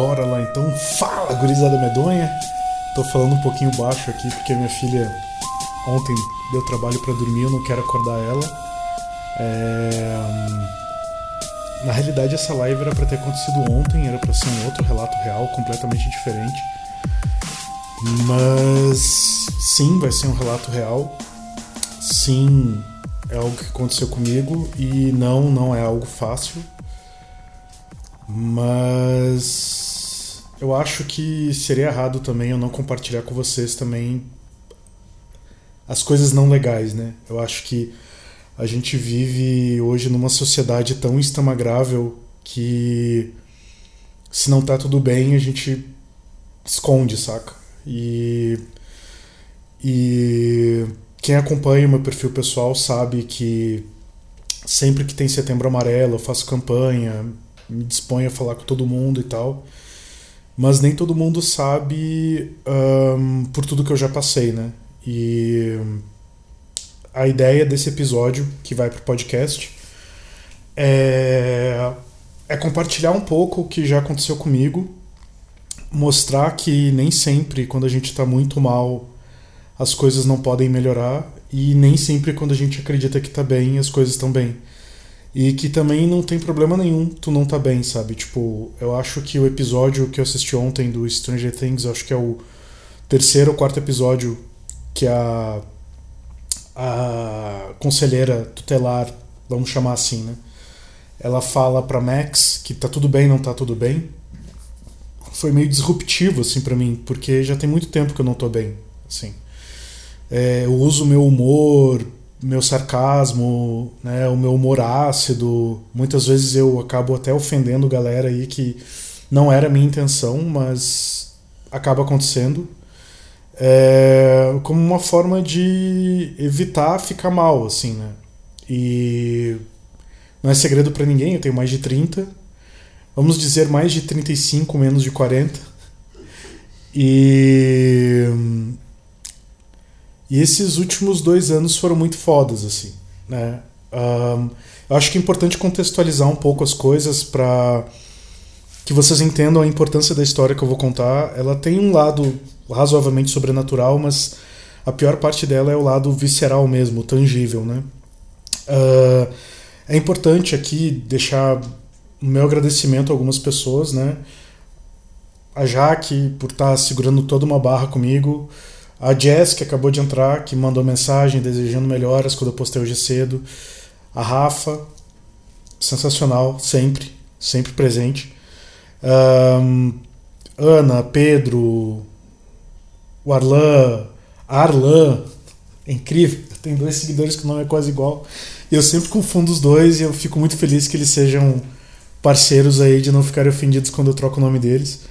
Bora lá então, fala gurizada medonha. Tô falando um pouquinho baixo aqui porque minha filha ontem deu trabalho para dormir, eu não quero acordar ela. É... Na realidade, essa live era para ter acontecido ontem, era para ser um outro relato real, completamente diferente. Mas sim, vai ser um relato real. Sim, é algo que aconteceu comigo e não, não é algo fácil. Mas eu acho que seria errado também eu não compartilhar com vocês também as coisas não legais, né? Eu acho que a gente vive hoje numa sociedade tão instagrável que se não tá tudo bem, a gente esconde, saca? E e quem acompanha o meu perfil pessoal sabe que sempre que tem setembro amarelo eu faço campanha, me disponho a falar com todo mundo e tal. Mas nem todo mundo sabe um, por tudo que eu já passei, né? E a ideia desse episódio, que vai pro podcast, é, é compartilhar um pouco o que já aconteceu comigo, mostrar que nem sempre, quando a gente tá muito mal, as coisas não podem melhorar, e nem sempre, quando a gente acredita que tá bem, as coisas estão bem. E que também não tem problema nenhum tu não tá bem, sabe? Tipo, eu acho que o episódio que eu assisti ontem do Stranger Things, acho que é o terceiro ou quarto episódio que a a conselheira tutelar, vamos chamar assim, né? Ela fala para Max que tá tudo bem, não tá tudo bem. Foi meio disruptivo assim para mim, porque já tem muito tempo que eu não tô bem, assim. É, eu uso meu humor meu sarcasmo, né, o meu humor ácido. Muitas vezes eu acabo até ofendendo galera aí que não era minha intenção, mas acaba acontecendo. É, como uma forma de evitar ficar mal, assim, né? E não é segredo para ninguém, eu tenho mais de 30. Vamos dizer mais de 35, menos de 40. E e esses últimos dois anos foram muito fodas, assim, né? Um, eu acho que é importante contextualizar um pouco as coisas para que vocês entendam a importância da história que eu vou contar. Ela tem um lado razoavelmente sobrenatural, mas a pior parte dela é o lado visceral mesmo, tangível, né? Uh, é importante aqui deixar o meu agradecimento a algumas pessoas, né? A Jaque por estar tá segurando toda uma barra comigo. A Jess, que acabou de entrar, que mandou mensagem desejando melhoras quando eu postei hoje cedo. A Rafa, sensacional, sempre, sempre presente. Um, Ana, Pedro, o Arlan, Arlan, é incrível. Tem dois seguidores que o nome é quase igual. Eu sempre confundo os dois e eu fico muito feliz que eles sejam parceiros aí de não ficarem ofendidos quando eu troco o nome deles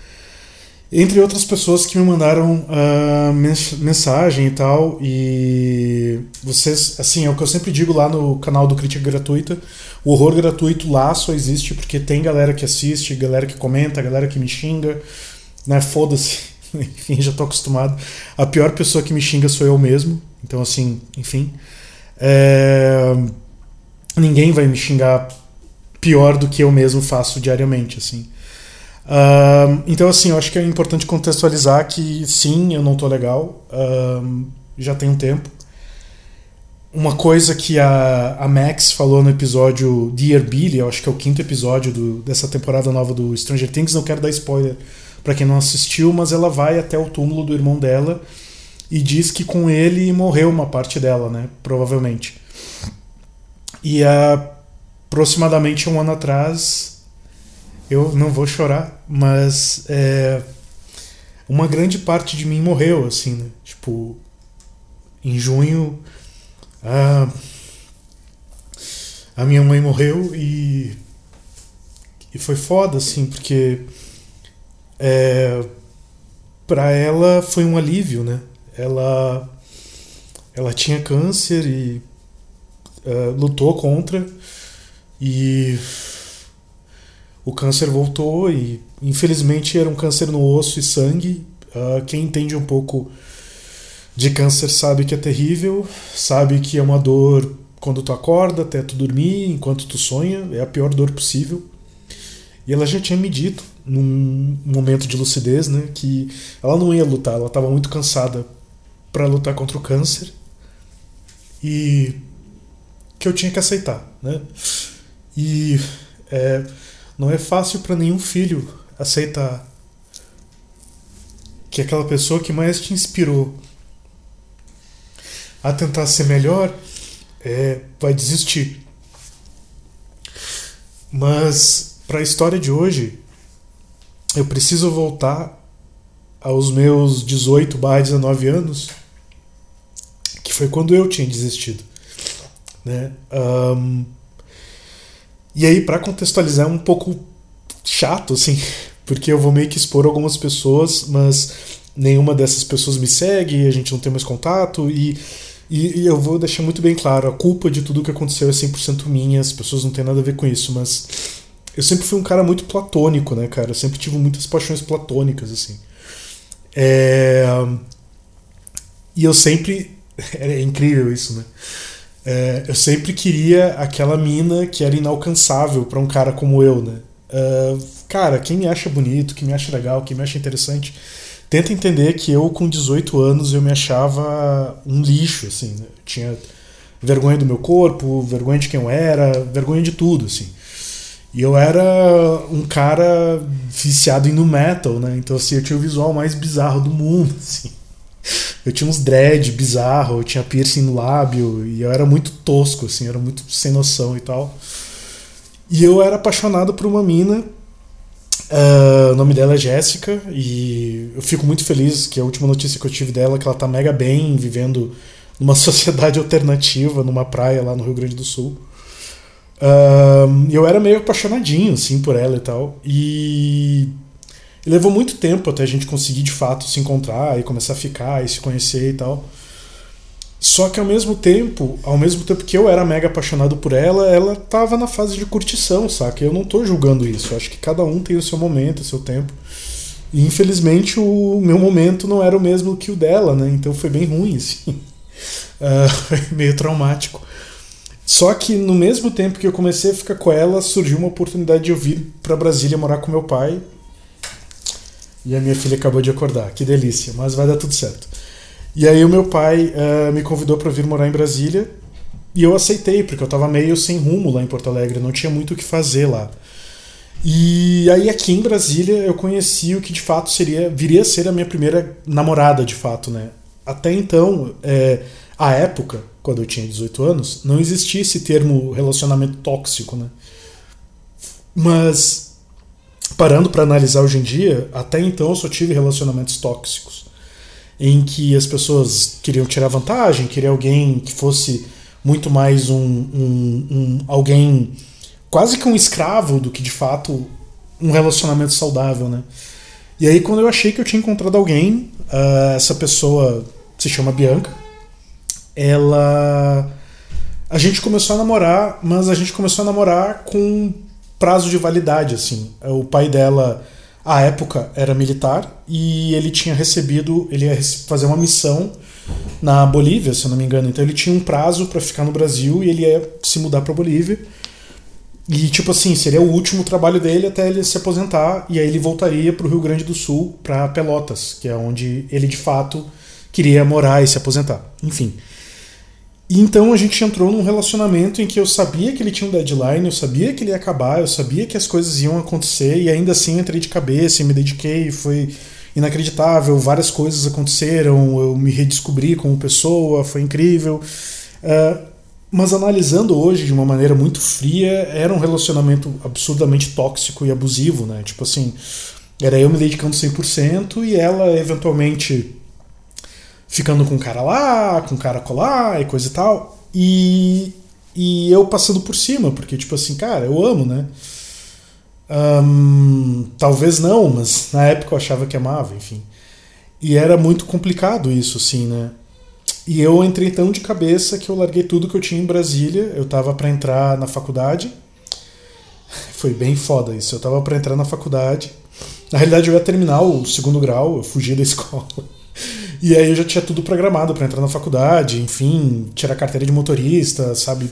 entre outras pessoas que me mandaram uh, mensagem e tal. E vocês, assim, é o que eu sempre digo lá no canal do Crítica Gratuita: o horror gratuito lá só existe porque tem galera que assiste, galera que comenta, galera que me xinga, né? Foda-se. enfim, já tô acostumado. A pior pessoa que me xinga sou eu mesmo. Então, assim, enfim. É... Ninguém vai me xingar pior do que eu mesmo faço diariamente, assim. Uh, então, assim, eu acho que é importante contextualizar que sim, eu não tô legal, uh, já tem um tempo. Uma coisa que a, a Max falou no episódio Dear Billy, eu acho que é o quinto episódio do, dessa temporada nova do Stranger Things, não quero dar spoiler para quem não assistiu, mas ela vai até o túmulo do irmão dela e diz que com ele morreu uma parte dela, né? Provavelmente. E aproximadamente um ano atrás eu não vou chorar, mas é, uma grande parte de mim morreu, assim, né? Tipo, em junho, a, a minha mãe morreu e, e foi foda, assim, porque é, para ela foi um alívio, né? Ela, ela tinha câncer e uh, lutou contra e o câncer voltou e infelizmente era um câncer no osso e sangue. Uh, quem entende um pouco de câncer sabe que é terrível, sabe que é uma dor quando tu acorda até tu dormir, enquanto tu sonha, é a pior dor possível. E ela já tinha me dito num momento de lucidez, né, que ela não ia lutar, ela estava muito cansada para lutar contra o câncer e que eu tinha que aceitar, né? E é, não é fácil para nenhum filho aceitar que aquela pessoa que mais te inspirou a tentar ser melhor é, vai desistir. Mas para a história de hoje, eu preciso voltar aos meus 18 barra 19 anos, que foi quando eu tinha desistido. Né? Um, e aí, para contextualizar, é um pouco chato, assim, porque eu vou meio que expor algumas pessoas, mas nenhuma dessas pessoas me segue, a gente não tem mais contato, e, e, e eu vou deixar muito bem claro: a culpa de tudo que aconteceu é 100% minha, as pessoas não têm nada a ver com isso, mas eu sempre fui um cara muito platônico, né, cara? Eu sempre tive muitas paixões platônicas, assim. É... E eu sempre. É incrível isso, né? É, eu sempre queria aquela mina que era inalcançável para um cara como eu, né? Uh, cara, quem me acha bonito, quem me acha legal, quem me acha interessante, tenta entender que eu, com 18 anos, eu me achava um lixo, assim. Né? Eu tinha vergonha do meu corpo, vergonha de quem eu era, vergonha de tudo, assim. E eu era um cara viciado em no metal, né? Então, assim, eu tinha o visual mais bizarro do mundo, assim. Eu tinha uns dread bizarro, eu tinha piercing no lábio, e eu era muito tosco, assim, era muito sem noção e tal. E eu era apaixonado por uma mina, uh, o nome dela é Jéssica, e eu fico muito feliz que a última notícia que eu tive dela é que ela tá mega bem, vivendo numa sociedade alternativa, numa praia lá no Rio Grande do Sul. Uh, eu era meio apaixonadinho, assim, por ela e tal. E levou muito tempo até a gente conseguir de fato se encontrar e começar a ficar e se conhecer e tal. Só que ao mesmo tempo, ao mesmo tempo que eu era mega apaixonado por ela, ela tava na fase de curtição, saca? Eu não tô julgando isso. Eu acho que cada um tem o seu momento, o seu tempo. E infelizmente o meu momento não era o mesmo que o dela, né? Então foi bem ruim, assim. Uh, meio traumático. Só que no mesmo tempo que eu comecei a ficar com ela, surgiu uma oportunidade de eu vir para Brasília morar com meu pai. E a minha filha acabou de acordar. Que delícia, mas vai dar tudo certo. E aí o meu pai uh, me convidou para vir morar em Brasília e eu aceitei, porque eu estava meio sem rumo lá em Porto Alegre, não tinha muito o que fazer lá. E aí aqui em Brasília eu conheci o que de fato seria viria a ser a minha primeira namorada de fato, né? Até então, é, a época, quando eu tinha 18 anos, não existia esse termo relacionamento tóxico, né? Mas parando para analisar hoje em dia, até então eu só tive relacionamentos tóxicos em que as pessoas queriam tirar vantagem, queriam alguém que fosse muito mais um, um, um, alguém quase que um escravo do que de fato um relacionamento saudável, né? E aí quando eu achei que eu tinha encontrado alguém, uh, essa pessoa se chama Bianca, ela a gente começou a namorar, mas a gente começou a namorar com prazo de validade, assim. O pai dela, à época, era militar e ele tinha recebido, ele ia fazer uma missão na Bolívia, se eu não me engano. Então ele tinha um prazo para ficar no Brasil e ele ia se mudar para Bolívia. E tipo assim, seria o último trabalho dele até ele se aposentar e aí ele voltaria para o Rio Grande do Sul, para Pelotas, que é onde ele de fato queria morar e se aposentar. Enfim. E então a gente entrou num relacionamento em que eu sabia que ele tinha um deadline, eu sabia que ele ia acabar, eu sabia que as coisas iam acontecer e ainda assim entrei de cabeça e me dediquei, foi inacreditável, várias coisas aconteceram, eu me redescobri como pessoa, foi incrível. Uh, mas analisando hoje de uma maneira muito fria, era um relacionamento absurdamente tóxico e abusivo, né? Tipo assim, era eu me dedicando 100% e ela eventualmente ficando com um cara lá, com um cara colar e coisa e tal. E, e eu passando por cima, porque, tipo assim, cara, eu amo, né? Talvez não, mas na época eu achava que amava, enfim. E era muito complicado isso, assim, né? E eu entrei tão de cabeça que eu larguei tudo que eu tinha em Brasília. Eu tava para entrar na faculdade. Foi bem foda isso. Eu tava para entrar na faculdade. Na realidade, eu ia terminar o segundo grau, eu fugi da escola. E aí eu já tinha tudo programado para entrar na faculdade, enfim, tirar carteira de motorista, sabe?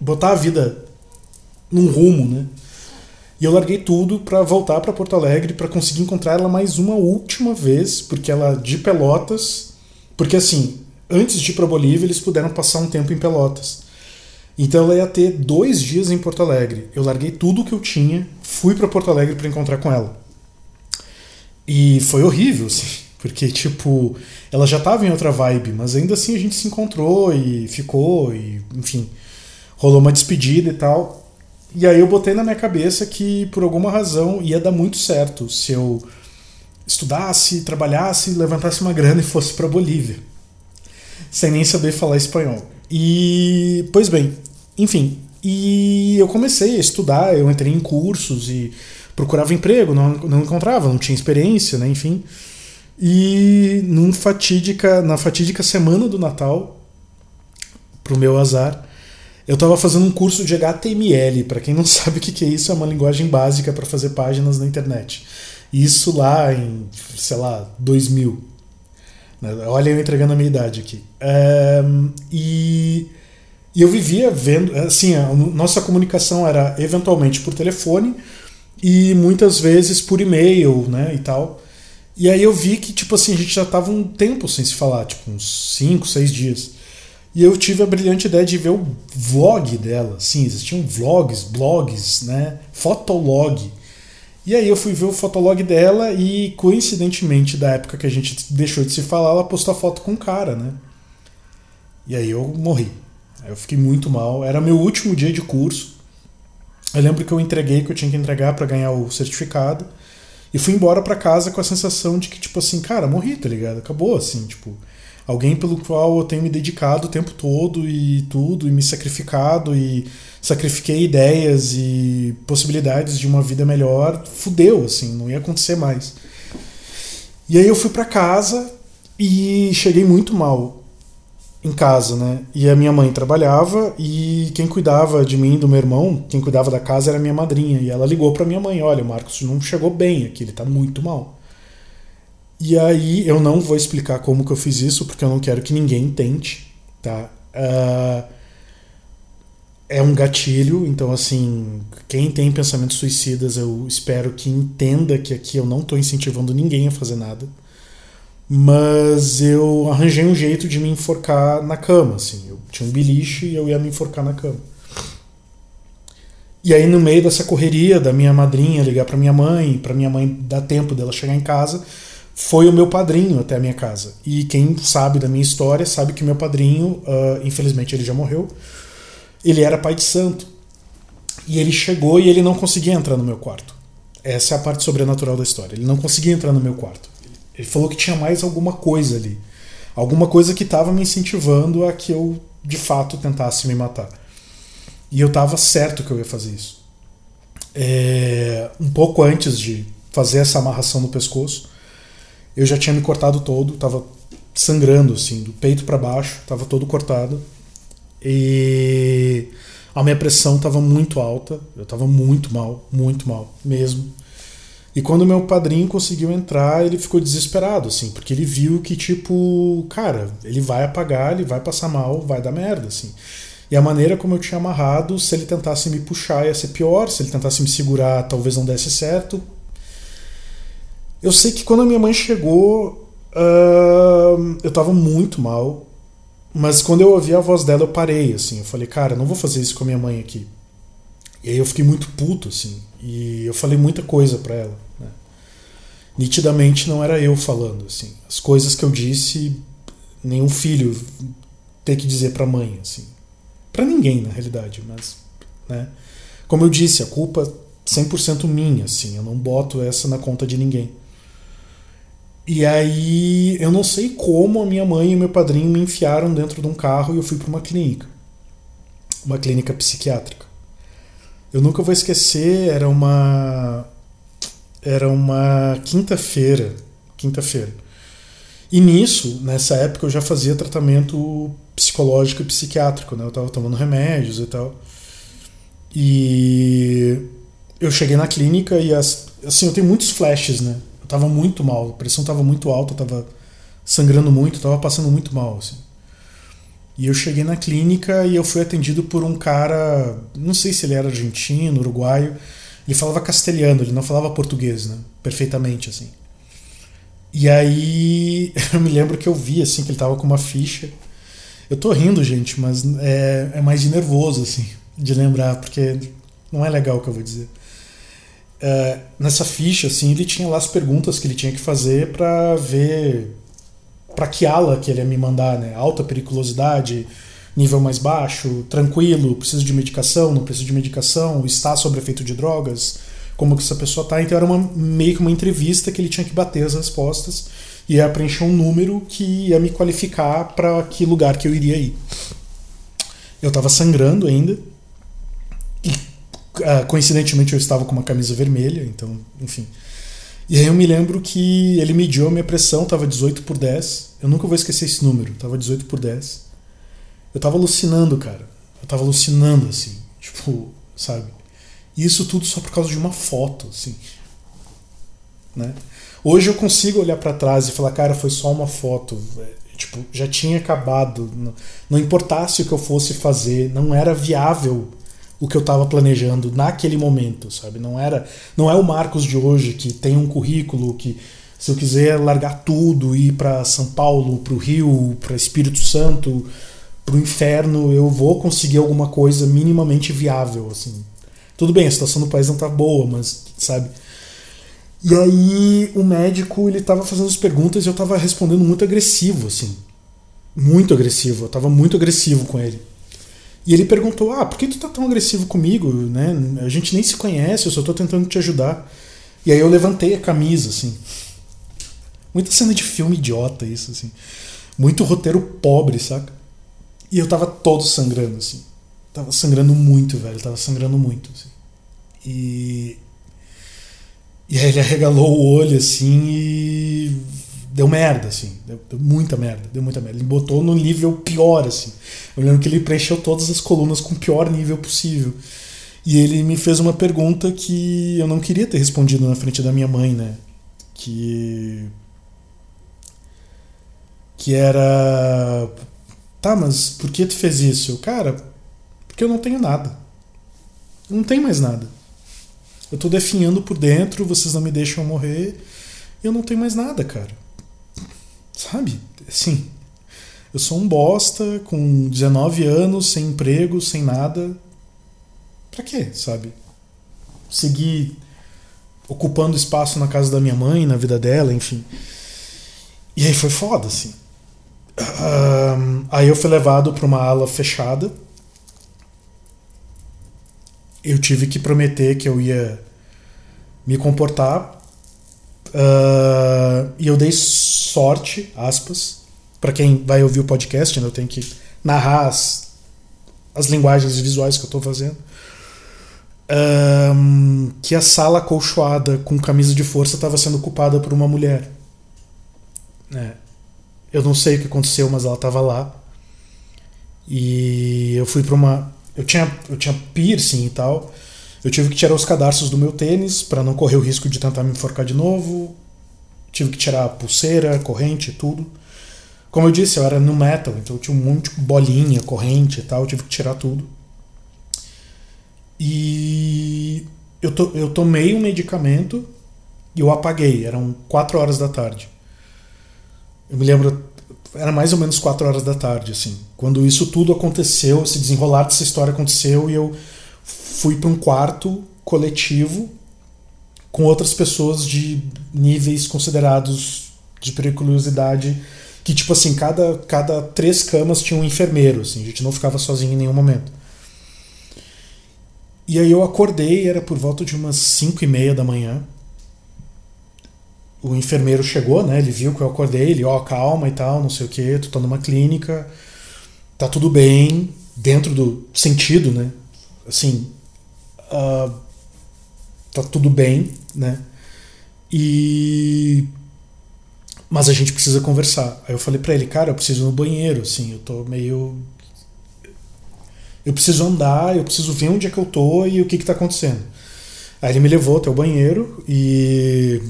Botar a vida num rumo, né? E eu larguei tudo para voltar para Porto Alegre para conseguir encontrar ela mais uma última vez, porque ela de Pelotas, porque assim, antes de ir para Bolívia eles puderam passar um tempo em Pelotas. Então ela ia ter dois dias em Porto Alegre. Eu larguei tudo que eu tinha, fui para Porto Alegre para encontrar com ela. E foi horrível, assim, porque tipo, ela já tava em outra vibe, mas ainda assim a gente se encontrou e ficou e, enfim, rolou uma despedida e tal. E aí eu botei na minha cabeça que por alguma razão ia dar muito certo se eu estudasse, trabalhasse, levantasse uma grana e fosse para Bolívia, sem nem saber falar espanhol. E pois bem, enfim, e eu comecei a estudar, eu entrei em cursos e procurava emprego, não, não encontrava, não tinha experiência, né, enfim. E num fatídica, na fatídica semana do Natal, pro meu azar, eu estava fazendo um curso de HTML. Para quem não sabe o que é isso, é uma linguagem básica para fazer páginas na internet. Isso lá em, sei lá, 2000. Né? Olha, eu entregando a minha idade aqui. É, e, e, eu vivia vendo, assim, a nossa comunicação era eventualmente por telefone e muitas vezes por e-mail, né, e tal. E aí eu vi que, tipo assim, a gente já tava um tempo sem se falar, tipo uns 5, 6 dias. E eu tive a brilhante ideia de ver o vlog dela. Sim, existiam vlogs, blogs, né? Fotolog. E aí eu fui ver o fotolog dela e, coincidentemente, da época que a gente deixou de se falar, ela postou a foto com o cara, né? E aí eu morri. Eu fiquei muito mal. Era meu último dia de curso. Eu lembro que eu entreguei que eu tinha que entregar para ganhar o certificado. E fui embora para casa com a sensação de que, tipo assim, cara, morri, tá ligado? Acabou, assim, tipo alguém pelo qual eu tenho me dedicado o tempo todo e tudo, e me sacrificado, e sacrifiquei ideias e possibilidades de uma vida melhor, fudeu, assim, não ia acontecer mais. E aí eu fui para casa e cheguei muito mal em casa, né? E a minha mãe trabalhava e quem cuidava de mim, do meu irmão, quem cuidava da casa era minha madrinha. E ela ligou para minha mãe: Olha, o Marcos não chegou bem aqui, ele tá muito mal. E aí eu não vou explicar como que eu fiz isso, porque eu não quero que ninguém tente, tá? Uh, é um gatilho, então assim, quem tem pensamentos suicidas, eu espero que entenda que aqui eu não estou incentivando ninguém a fazer nada. Mas eu arranjei um jeito de me enforcar na cama, assim. Eu tinha um beliche e eu ia me enforcar na cama. E aí no meio dessa correria da minha madrinha ligar para minha mãe, para minha mãe dar tempo dela chegar em casa, foi o meu padrinho até a minha casa. E quem sabe da minha história sabe que meu padrinho, uh, infelizmente ele já morreu, ele era pai de santo. E ele chegou e ele não conseguia entrar no meu quarto. Essa é a parte sobrenatural da história. Ele não conseguia entrar no meu quarto. Ele falou que tinha mais alguma coisa ali. Alguma coisa que estava me incentivando a que eu, de fato, tentasse me matar. E eu estava certo que eu ia fazer isso. É, um pouco antes de fazer essa amarração no pescoço, eu já tinha me cortado todo, tava sangrando assim, do peito para baixo, tava todo cortado. E a minha pressão tava muito alta, eu tava muito mal, muito mal mesmo. E quando meu padrinho conseguiu entrar, ele ficou desesperado, assim, porque ele viu que, tipo, cara, ele vai apagar, ele vai passar mal, vai dar merda, assim. E a maneira como eu tinha amarrado, se ele tentasse me puxar ia ser pior, se ele tentasse me segurar, talvez não desse certo. Eu sei que quando a minha mãe chegou, uh, eu tava muito mal. Mas quando eu ouvi a voz dela, eu parei, assim. Eu falei, cara, não vou fazer isso com a minha mãe aqui. E aí eu fiquei muito puto, assim. E eu falei muita coisa para ela. Né? Nitidamente não era eu falando, assim. As coisas que eu disse, nenhum filho ter que dizer pra mãe, assim. para ninguém, na realidade, mas... Né? Como eu disse, a culpa 100% minha, assim. Eu não boto essa na conta de ninguém. E aí eu não sei como a minha mãe e meu padrinho me enfiaram dentro de um carro e eu fui para uma clínica. Uma clínica psiquiátrica. Eu nunca vou esquecer, era uma era uma quinta-feira, quinta-feira. E nisso, nessa época eu já fazia tratamento psicológico e psiquiátrico, né? Eu estava tomando remédios e tal. E eu cheguei na clínica e as, assim, eu tenho muitos flashes, né? tava muito mal, a pressão tava muito alta, tava sangrando muito, tava passando muito mal, assim. E eu cheguei na clínica e eu fui atendido por um cara, não sei se ele era argentino, uruguaio. Ele falava castelhano, ele não falava português, né? Perfeitamente, assim. E aí eu me lembro que eu vi, assim, que ele tava com uma ficha. Eu tô rindo, gente, mas é, é mais de nervoso, assim, de lembrar, porque não é legal o que eu vou dizer. É, nessa ficha, assim, ele tinha lá as perguntas que ele tinha que fazer para ver para que ala que ele ia me mandar, né? Alta periculosidade, nível mais baixo, tranquilo, preciso de medicação, não preciso de medicação, está sob efeito de drogas, como que essa pessoa tá. Então era uma, meio que uma entrevista que ele tinha que bater as respostas e ia preencher um número que ia me qualificar para que lugar que eu iria ir. Eu estava sangrando ainda e uh, coincidentemente eu estava com uma camisa vermelha, então, enfim. E aí eu me lembro que ele mediu a minha pressão, estava 18 por 10. Eu nunca vou esquecer esse número, estava 18 por 10. Eu tava alucinando, cara. Eu tava alucinando, assim. Tipo, sabe? E isso tudo só por causa de uma foto, assim. Né? Hoje eu consigo olhar para trás e falar, cara, foi só uma foto. Tipo, já tinha acabado. Não importasse o que eu fosse fazer, não era viável o que eu estava planejando naquele momento, sabe? Não era, não é o Marcos de hoje que tem um currículo que se eu quiser largar tudo, ir para São Paulo, para o Rio, para Espírito Santo, pro inferno, eu vou conseguir alguma coisa minimamente viável, assim. Tudo bem, a situação do país não tá boa, mas, sabe? E aí o médico, ele tava fazendo as perguntas e eu tava respondendo muito agressivo, assim. Muito agressivo, eu tava muito agressivo com ele. E ele perguntou: "Ah, por que tu tá tão agressivo comigo, né? A gente nem se conhece, eu só tô tentando te ajudar". E aí eu levantei a camisa, assim. Muita cena de filme idiota isso, assim. Muito roteiro pobre, saca? E eu tava todo sangrando, assim. Tava sangrando muito, velho. Tava sangrando muito, assim. E. E aí ele arregalou o olho, assim, e. Deu merda, assim. Deu, deu muita merda, deu muita merda. Ele botou no nível pior, assim. Eu lembro que ele preencheu todas as colunas com o pior nível possível. E ele me fez uma pergunta que eu não queria ter respondido na frente da minha mãe, né? Que. Que era Tá, mas por que tu fez isso? Cara, porque eu não tenho nada. Eu não tenho mais nada. Eu tô definhando por dentro, vocês não me deixam morrer, e eu não tenho mais nada, cara. Sabe? Assim, eu sou um bosta com 19 anos, sem emprego, sem nada. Pra quê, sabe? Seguir ocupando espaço na casa da minha mãe, na vida dela, enfim. E aí foi foda, assim. Um, aí eu fui levado para uma ala fechada. Eu tive que prometer que eu ia me comportar. Uh, e eu dei sorte, aspas, para quem vai ouvir o podcast, né, eu tenho que narrar as, as linguagens visuais que eu estou fazendo. Um, que a sala acolchoada com camisa de força estava sendo ocupada por uma mulher. É. Eu não sei o que aconteceu, mas ela estava lá. E eu fui para uma. Eu tinha, eu tinha piercing e tal. Eu tive que tirar os cadarços do meu tênis para não correr o risco de tentar me enforcar de novo. Tive que tirar a pulseira, corrente, tudo. Como eu disse, eu era no metal, então eu tinha um monte de bolinha, corrente e tal. Eu tive que tirar tudo. E eu, to, eu tomei um medicamento e eu apaguei. Eram 4 horas da tarde. Eu me lembro, era mais ou menos 4 horas da tarde, assim. Quando isso tudo aconteceu, esse desenrolar dessa história aconteceu e eu fui para um quarto coletivo com outras pessoas de níveis considerados de periculosidade que tipo assim cada cada três camas tinha um enfermeiro assim a gente não ficava sozinho em nenhum momento e aí eu acordei era por volta de umas cinco e meia da manhã o enfermeiro chegou, né? Ele viu que eu acordei, ele, ó, oh, calma e tal, não sei o que, tu tá numa clínica, tá tudo bem, dentro do sentido, né? Assim, uh, tá tudo bem, né? E. Mas a gente precisa conversar. Aí eu falei para ele, cara, eu preciso ir no banheiro, assim, eu tô meio. Eu preciso andar, eu preciso ver onde é que eu tô e o que que tá acontecendo. Aí ele me levou até o banheiro e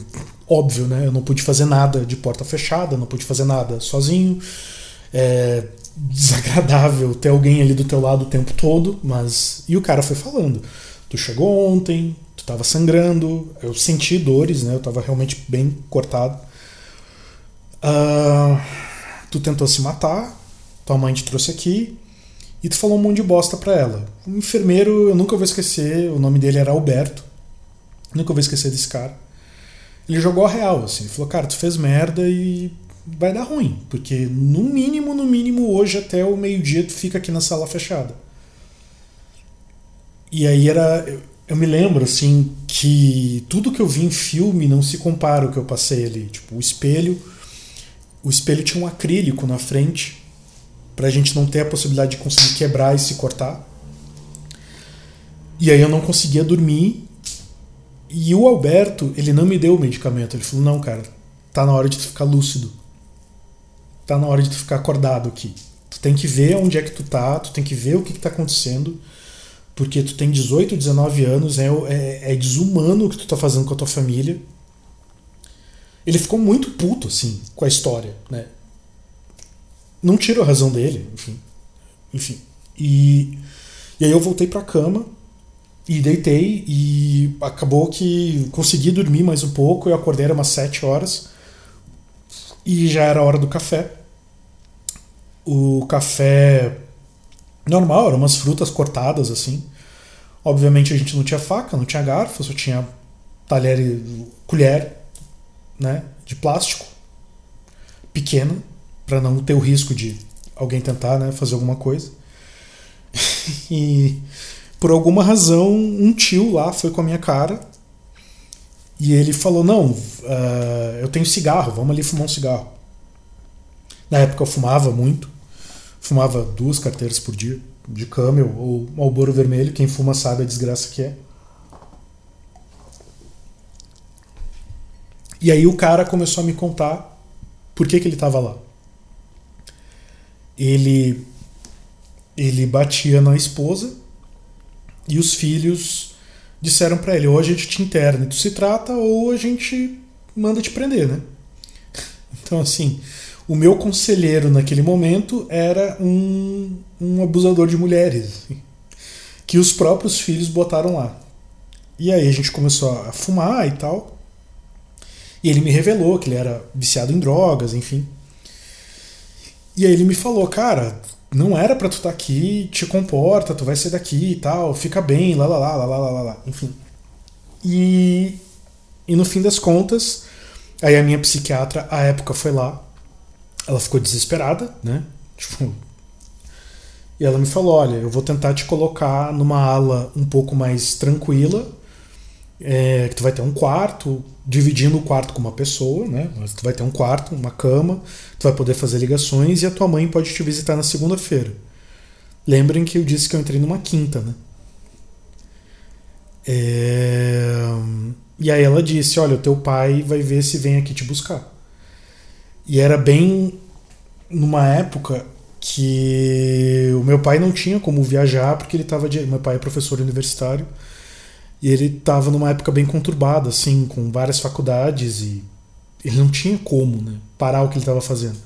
óbvio, né? Eu não pude fazer nada de porta fechada, não pude fazer nada sozinho. É desagradável ter alguém ali do teu lado o tempo todo, mas. E o cara foi falando: tu chegou ontem, tu tava sangrando, eu senti dores, né? Eu tava realmente bem cortado. Uh, tu tentou se matar, tua mãe te trouxe aqui e tu falou um monte de bosta pra ela. O enfermeiro, eu nunca vou esquecer, o nome dele era Alberto. Nunca vou esquecer desse cara. Ele jogou a real, assim. Ele falou, cara, tu fez merda e vai dar ruim. Porque no mínimo, no mínimo, hoje até o meio-dia tu fica aqui na sala fechada. E aí era. Eu me lembro, assim, que tudo que eu vi em filme não se compara ao que eu passei ali. Tipo, o espelho. O espelho tinha um acrílico na frente pra gente não ter a possibilidade de conseguir quebrar e se cortar. E aí eu não conseguia dormir e o Alberto, ele não me deu o medicamento. Ele falou: não, cara, tá na hora de ficar lúcido. Tá na hora de tu ficar acordado aqui. Tu tem que ver onde é que tu tá, tu tem que ver o que, que tá acontecendo. Porque tu tem 18, 19 anos, é, é, é desumano o que tu tá fazendo com a tua família. Ele ficou muito puto, assim, com a história, né? Não tiro a razão dele, enfim. Enfim. E, e aí eu voltei pra cama e deitei e acabou que consegui dormir mais um pouco. Eu acordei era umas 7 horas e já era hora do café. O café normal, eram umas frutas cortadas assim. Obviamente a gente não tinha faca, não tinha garfo, só tinha talher e colher, né, de plástico pequena para não ter o risco de alguém tentar, né, fazer alguma coisa. e por alguma razão, um tio lá foi com a minha cara e ele falou: Não, uh, eu tenho cigarro, vamos ali fumar um cigarro. Na época eu fumava muito, fumava duas carteiras por dia, de Camel ou Malboro Vermelho. Quem fuma sabe a desgraça que é. E aí o cara começou a me contar por que, que ele estava lá. Ele, ele batia na esposa e os filhos disseram para ele: ou a gente te interna e tu se trata, ou a gente manda te prender, né? Então, assim, o meu conselheiro naquele momento era um, um abusador de mulheres, assim, que os próprios filhos botaram lá. E aí a gente começou a fumar e tal. E ele me revelou que ele era viciado em drogas, enfim. E aí ele me falou, cara, não era para tu estar tá aqui, te comporta, tu vai ser daqui e tal, fica bem, lá lá lá lá lá lá lá, enfim. E, e no fim das contas, aí a minha psiquiatra, à época, foi lá, ela ficou desesperada, né? Tipo, e ela me falou: olha, eu vou tentar te colocar numa ala um pouco mais tranquila, é, que tu vai ter um quarto, dividindo o quarto com uma pessoa, né? Mas tu vai ter um quarto, uma cama, tu vai poder fazer ligações e a tua mãe pode te visitar na segunda-feira. Lembrem que eu disse que eu entrei numa quinta, né? É... E aí ela disse: Olha, o teu pai vai ver se vem aqui te buscar. E era bem numa época que o meu pai não tinha como viajar porque ele estava de... meu pai é professor universitário e ele estava numa época bem conturbada, assim, com várias faculdades e ele não tinha como né, parar o que ele estava fazendo.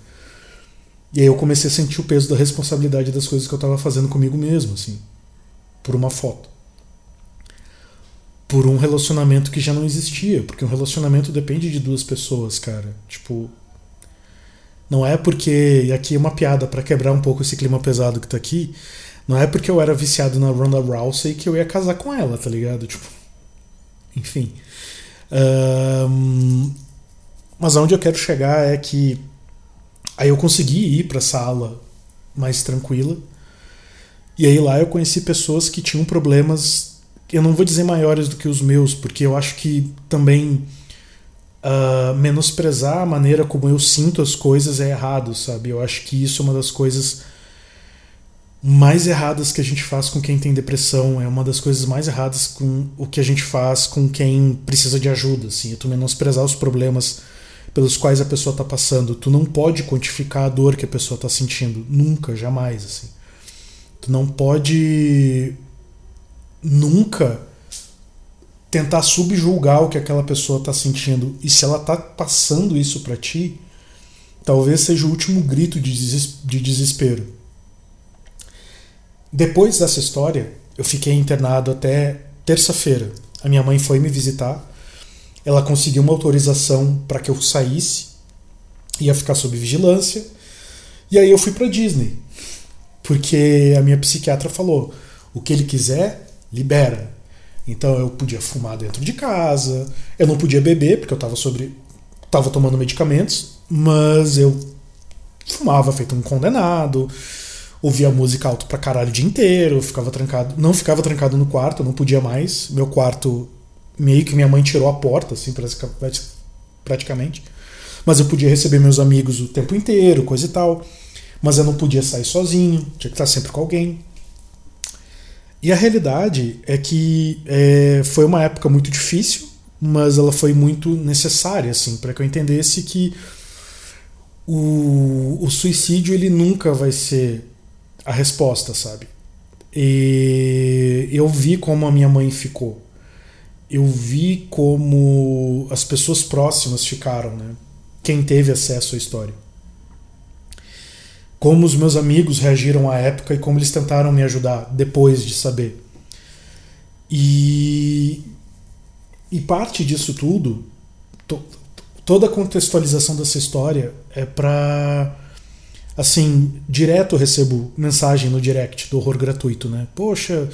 E aí eu comecei a sentir o peso da responsabilidade das coisas que eu estava fazendo comigo mesmo, assim, por uma foto. Por um relacionamento que já não existia, porque um relacionamento depende de duas pessoas, cara. Tipo, não é porque. E aqui é uma piada para quebrar um pouco esse clima pesado que tá aqui. Não é porque eu era viciado na Ronda Rousey que eu ia casar com ela, tá ligado? Tipo. Enfim. Um, mas aonde eu quero chegar é que. Aí eu consegui ir pra sala mais tranquila. E aí lá eu conheci pessoas que tinham problemas. Eu não vou dizer maiores do que os meus, porque eu acho que também. Uh, menosprezar a maneira como eu sinto as coisas é errado, sabe? Eu acho que isso é uma das coisas mais erradas que a gente faz com quem tem depressão, é uma das coisas mais erradas com o que a gente faz com quem precisa de ajuda, assim, é tu menosprezar os problemas pelos quais a pessoa está passando. Tu não pode quantificar a dor que a pessoa está sentindo, nunca, jamais, assim. Tu não pode nunca tentar subjulgar o que aquela pessoa está sentindo. E se ela está passando isso para ti, talvez seja o último grito de desespero depois dessa história, eu fiquei internado até terça-feira. A minha mãe foi me visitar. Ela conseguiu uma autorização para que eu saísse, ia ficar sob vigilância. E aí eu fui para Disney, porque a minha psiquiatra falou: o que ele quiser, libera. Então eu podia fumar dentro de casa, eu não podia beber porque eu estava sobre, tava tomando medicamentos, mas eu fumava feito um condenado, ouvia música alto pra caralho o dia inteiro, ficava trancado, não ficava trancado no quarto, não podia mais. Meu quarto meio que minha mãe tirou a porta, assim, praticamente. Mas eu podia receber meus amigos o tempo inteiro, coisa e tal. Mas eu não podia sair sozinho, tinha que estar sempre com alguém. E a realidade é que é, foi uma época muito difícil, mas ela foi muito necessária, assim, para que eu entendesse que o, o suicídio ele nunca vai ser a resposta, sabe? E eu vi como a minha mãe ficou. Eu vi como as pessoas próximas ficaram, né? Quem teve acesso à história. Como os meus amigos reagiram à época e como eles tentaram me ajudar depois de saber. E, e parte disso tudo, to, toda a contextualização dessa história é para assim, direto recebo mensagem no direct do horror gratuito, né? Poxa,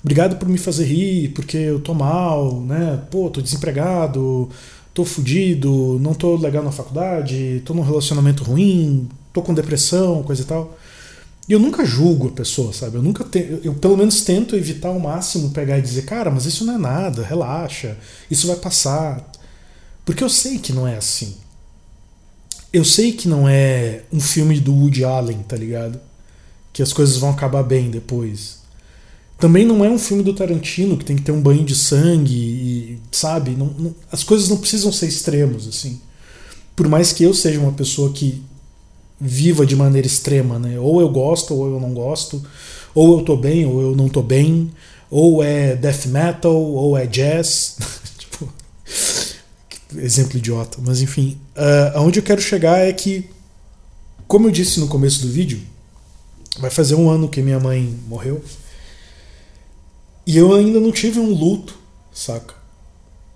obrigado por me fazer rir, porque eu tô mal, né? Pô, tô desempregado, tô fudido, não tô legal na faculdade, tô num relacionamento ruim, tô com depressão, coisa e tal. E eu nunca julgo a pessoa, sabe? Eu nunca te... eu pelo menos tento evitar ao máximo pegar e dizer, cara, mas isso não é nada, relaxa, isso vai passar. Porque eu sei que não é assim. Eu sei que não é um filme do Woody Allen, tá ligado? Que as coisas vão acabar bem depois. Também não é um filme do Tarantino que tem que ter um banho de sangue e, sabe? Não, não, as coisas não precisam ser extremos, assim. Por mais que eu seja uma pessoa que viva de maneira extrema, né? Ou eu gosto ou eu não gosto, ou eu tô bem ou eu não tô bem, ou é death metal ou é jazz. tipo, exemplo idiota, mas enfim. Uh, aonde eu quero chegar é que, como eu disse no começo do vídeo, vai fazer um ano que minha mãe morreu. E eu ainda não tive um luto, saca?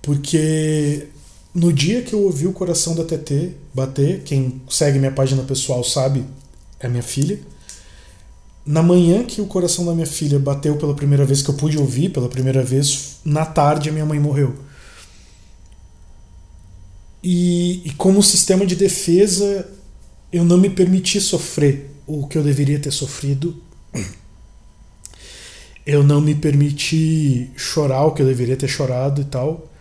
Porque no dia que eu ouvi o coração da TT bater, quem segue minha página pessoal sabe, é minha filha. Na manhã que o coração da minha filha bateu pela primeira vez, que eu pude ouvir pela primeira vez, na tarde a minha mãe morreu. E, e como sistema de defesa, eu não me permiti sofrer o que eu deveria ter sofrido. Eu não me permiti chorar o que eu deveria ter chorado e tal.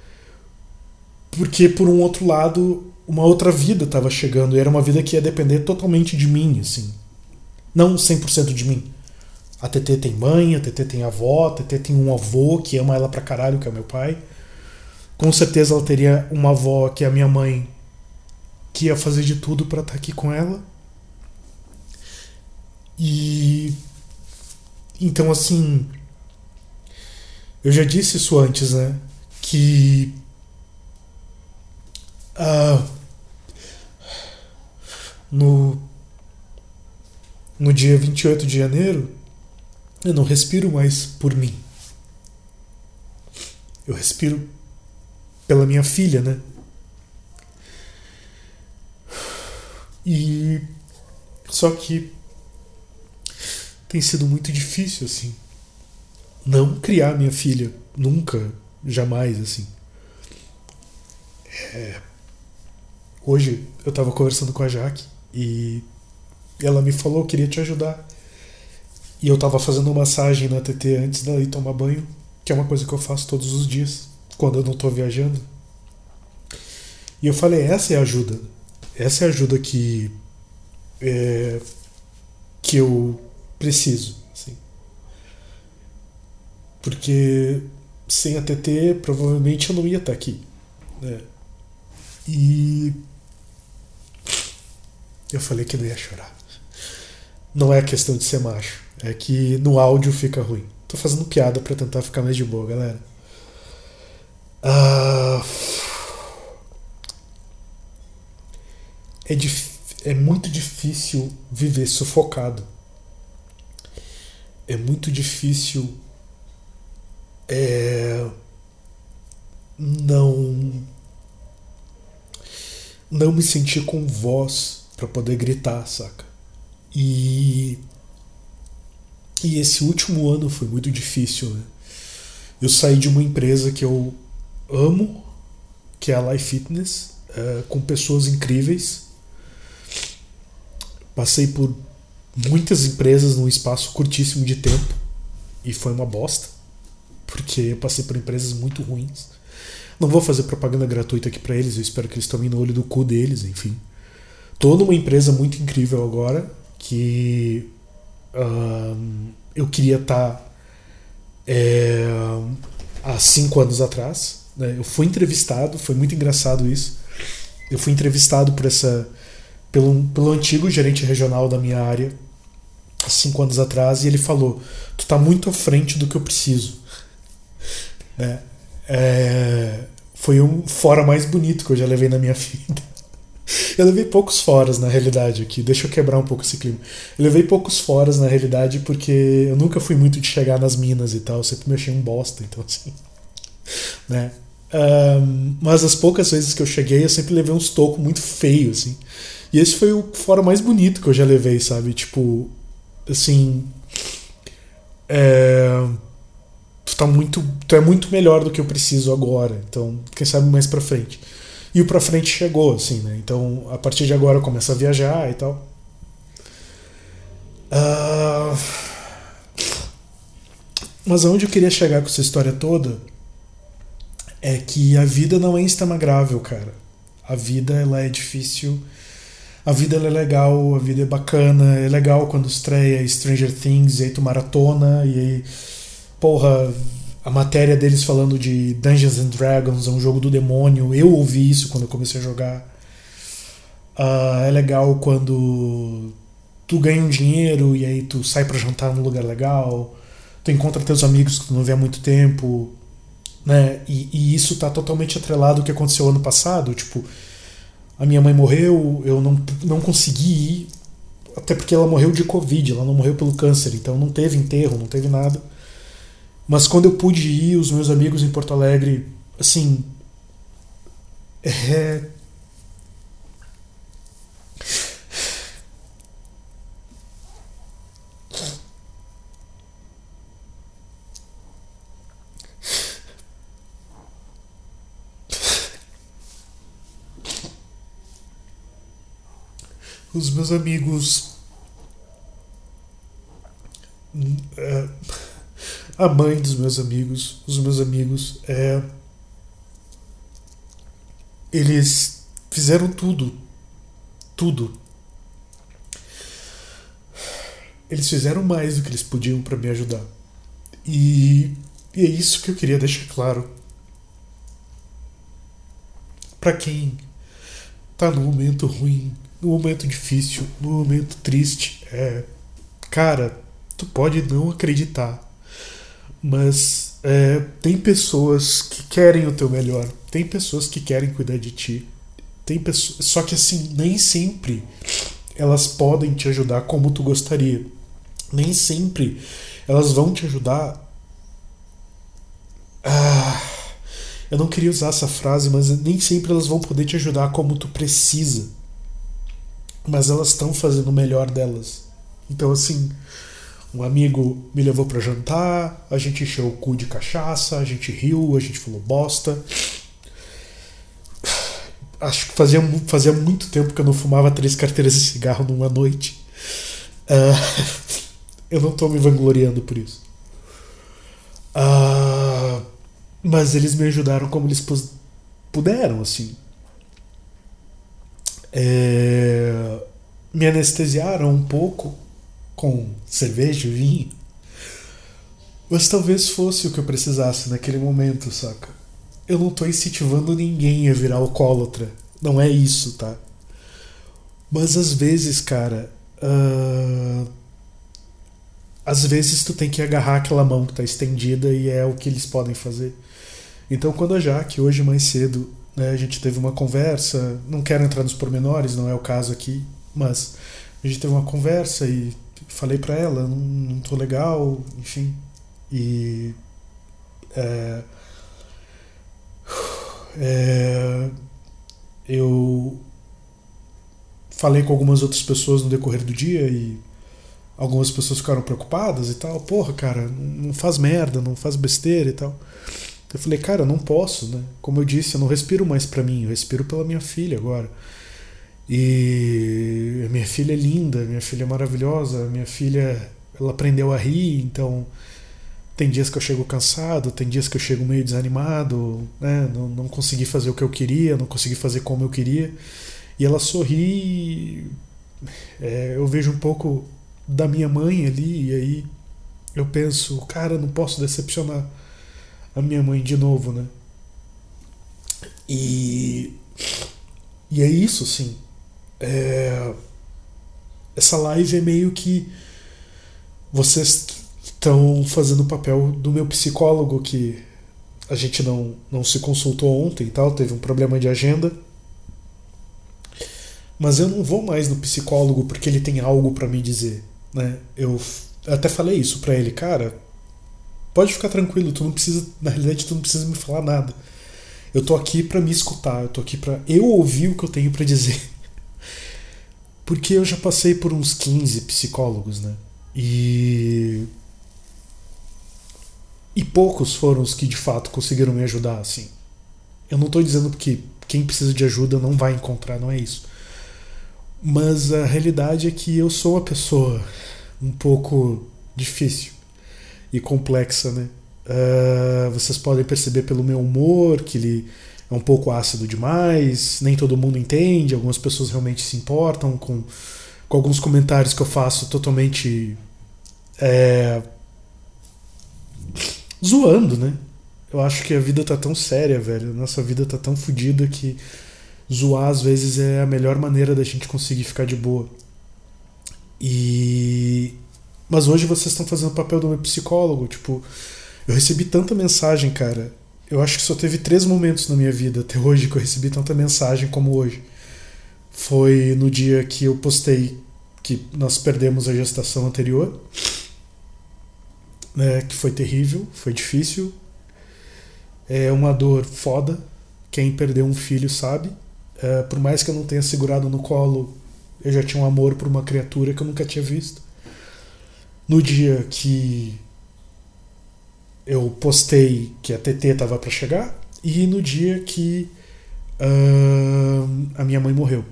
Porque, por um outro lado, uma outra vida estava chegando. E era uma vida que ia depender totalmente de mim, assim. Não 100% de mim. A TT tem mãe, a TT tem avó, a TT tem um avô que ama ela pra caralho, que é meu pai. Com certeza ela teria uma avó que é a minha mãe, que ia fazer de tudo para estar tá aqui com ela. E então assim, eu já disse isso antes, né? Que uh, no no dia 28 de janeiro eu não respiro mais por mim. Eu respiro pela minha filha, né? E só que tem sido muito difícil assim não criar minha filha nunca, jamais assim. É... Hoje eu estava conversando com a Jaque e ela me falou que queria te ajudar. E eu estava fazendo massagem na TT antes dela ir tomar banho, que é uma coisa que eu faço todos os dias quando eu não estou viajando. E eu falei, essa é a ajuda. Essa é a ajuda que é, que eu preciso. Assim. Porque sem a TT provavelmente eu não ia estar aqui. Né? E eu falei que não ia chorar. Não é questão de ser macho. É que no áudio fica ruim. Tô fazendo piada para tentar ficar mais de boa, galera. Uh, é, é muito difícil viver sufocado. É muito difícil é, não não me sentir com voz para poder gritar, saca? E e esse último ano foi muito difícil, né? Eu saí de uma empresa que eu amo, que é a Life Fitness, é, com pessoas incríveis. Passei por muitas empresas num espaço curtíssimo de tempo e foi uma bosta, porque eu passei por empresas muito ruins. Não vou fazer propaganda gratuita aqui para eles, eu espero que eles tomem no olho do cu deles, enfim. Tô numa empresa muito incrível agora, que eu queria estar tá, é, há cinco anos atrás. Né? Eu fui entrevistado, foi muito engraçado isso. Eu fui entrevistado por essa, pelo, pelo antigo gerente regional da minha área, há cinco anos atrás, e ele falou: Tu tá muito à frente do que eu preciso. É, é, foi um fora mais bonito que eu já levei na minha vida. Eu levei poucos foras na realidade aqui, deixa eu quebrar um pouco esse clima. Eu levei poucos foras na realidade porque eu nunca fui muito de chegar nas minas e tal, eu sempre me achei um bosta, então assim. Né? Um, mas as poucas vezes que eu cheguei, eu sempre levei uns tocos muito feios, assim. E esse foi o fora mais bonito que eu já levei, sabe? Tipo, assim. É, tu, tá muito, tu é muito melhor do que eu preciso agora, então, quem sabe mais pra frente. E o pra frente chegou, assim, né? Então, a partir de agora eu começo a viajar e tal. Uh... Mas aonde eu queria chegar com essa história toda é que a vida não é instagramável, cara. A vida ela é difícil. A vida é legal, a vida é bacana, é legal quando estreia Stranger Things e aí tu maratona e aí porra, a matéria deles falando de Dungeons and Dragons, é um jogo do demônio. Eu ouvi isso quando eu comecei a jogar. Uh, é legal quando tu ganha um dinheiro e aí tu sai para jantar num lugar legal. Tu encontra teus amigos que tu não vê há muito tempo. Né? E, e isso tá totalmente atrelado ao que aconteceu ano passado. Tipo, a minha mãe morreu, eu não, não consegui ir, até porque ela morreu de Covid, ela não morreu pelo câncer, então não teve enterro, não teve nada. Mas quando eu pude ir, os meus amigos em Porto Alegre, assim. É. Os meus amigos. É a mãe dos meus amigos, os meus amigos, é, eles fizeram tudo, tudo. Eles fizeram mais do que eles podiam para me ajudar. E, e é isso que eu queria deixar claro. Para quem tá no momento ruim, no momento difícil, no momento triste, é, cara, tu pode não acreditar, mas é, tem pessoas que querem o teu melhor, tem pessoas que querem cuidar de ti. Tem pessoas, só que assim, nem sempre elas podem te ajudar como tu gostaria. Nem sempre elas vão te ajudar. Ah, eu não queria usar essa frase, mas nem sempre elas vão poder te ajudar como tu precisa. Mas elas estão fazendo o melhor delas. Então, assim, um amigo me levou para jantar, a gente encheu o cu de cachaça, a gente riu, a gente falou bosta. Acho que fazia, fazia muito tempo que eu não fumava três carteiras de cigarro numa noite. Uh, eu não tô me vangloriando por isso. Uh, mas eles me ajudaram como eles puderam, assim. É, me anestesiaram um pouco com cerveja e vinho. Mas talvez fosse o que eu precisasse naquele momento, saca? Eu não tô incentivando ninguém a virar alcoólatra. Não é isso, tá? Mas às vezes, cara. Uh... Às vezes tu tem que agarrar aquela mão que tá estendida e é o que eles podem fazer. Então, quando a Jaque, hoje mais cedo, né, a gente teve uma conversa, não quero entrar nos pormenores, não é o caso aqui, mas a gente teve uma conversa e falei para ela, não, não tô legal, enfim. E. É, É, eu falei com algumas outras pessoas no decorrer do dia e algumas pessoas ficaram preocupadas e tal. Porra, cara, não faz merda, não faz besteira e tal. Eu falei, cara, não posso, né? Como eu disse, eu não respiro mais para mim, eu respiro pela minha filha agora. E minha filha é linda, minha filha é maravilhosa, minha filha ela aprendeu a rir, então tem dias que eu chego cansado, tem dias que eu chego meio desanimado, né? não, não consegui fazer o que eu queria, não consegui fazer como eu queria. E ela sorri, é, eu vejo um pouco da minha mãe ali, e aí eu penso, cara, não posso decepcionar a minha mãe de novo, né? E, e é isso, sim. É, essa live é meio que vocês estão fazendo o papel do meu psicólogo que a gente não, não se consultou ontem e tal, teve um problema de agenda. Mas eu não vou mais no psicólogo porque ele tem algo para me dizer, né? Eu até falei isso para ele, cara, pode ficar tranquilo, tu não precisa, na realidade tu não precisa me falar nada. Eu tô aqui para me escutar, eu tô aqui para eu ouvir o que eu tenho para dizer. Porque eu já passei por uns 15 psicólogos, né? E. E poucos foram os que de fato conseguiram me ajudar, assim. Eu não estou dizendo que quem precisa de ajuda não vai encontrar, não é isso. Mas a realidade é que eu sou uma pessoa um pouco difícil e complexa, né? Uh, vocês podem perceber pelo meu humor que ele é um pouco ácido demais, nem todo mundo entende, algumas pessoas realmente se importam com com alguns comentários que eu faço totalmente é, zoando, né? Eu acho que a vida tá tão séria, velho. Nossa vida tá tão fodida que zoar às vezes é a melhor maneira da gente conseguir ficar de boa. E mas hoje vocês estão fazendo o papel do meu psicólogo, tipo, eu recebi tanta mensagem, cara. Eu acho que só teve três momentos na minha vida até hoje que eu recebi tanta mensagem como hoje foi no dia que eu postei que nós perdemos a gestação anterior, né, que foi terrível, foi difícil. É uma dor foda. Quem perdeu um filho sabe. É, por mais que eu não tenha segurado no colo, eu já tinha um amor por uma criatura que eu nunca tinha visto. No dia que eu postei que a TT estava para chegar e no dia que uh, a minha mãe morreu.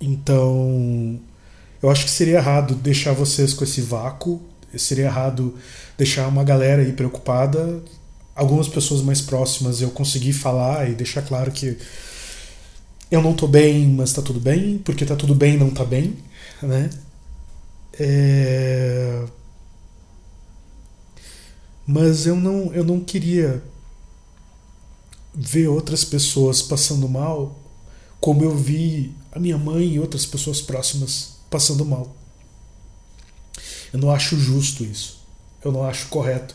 Então, eu acho que seria errado deixar vocês com esse vácuo, seria errado deixar uma galera aí preocupada. Algumas pessoas mais próximas eu consegui falar e deixar claro que eu não tô bem, mas tá tudo bem, porque tá tudo bem não tá bem, né? É... Mas eu não, eu não queria ver outras pessoas passando mal como eu vi a minha mãe e outras pessoas próximas passando mal. Eu não acho justo isso. Eu não acho correto.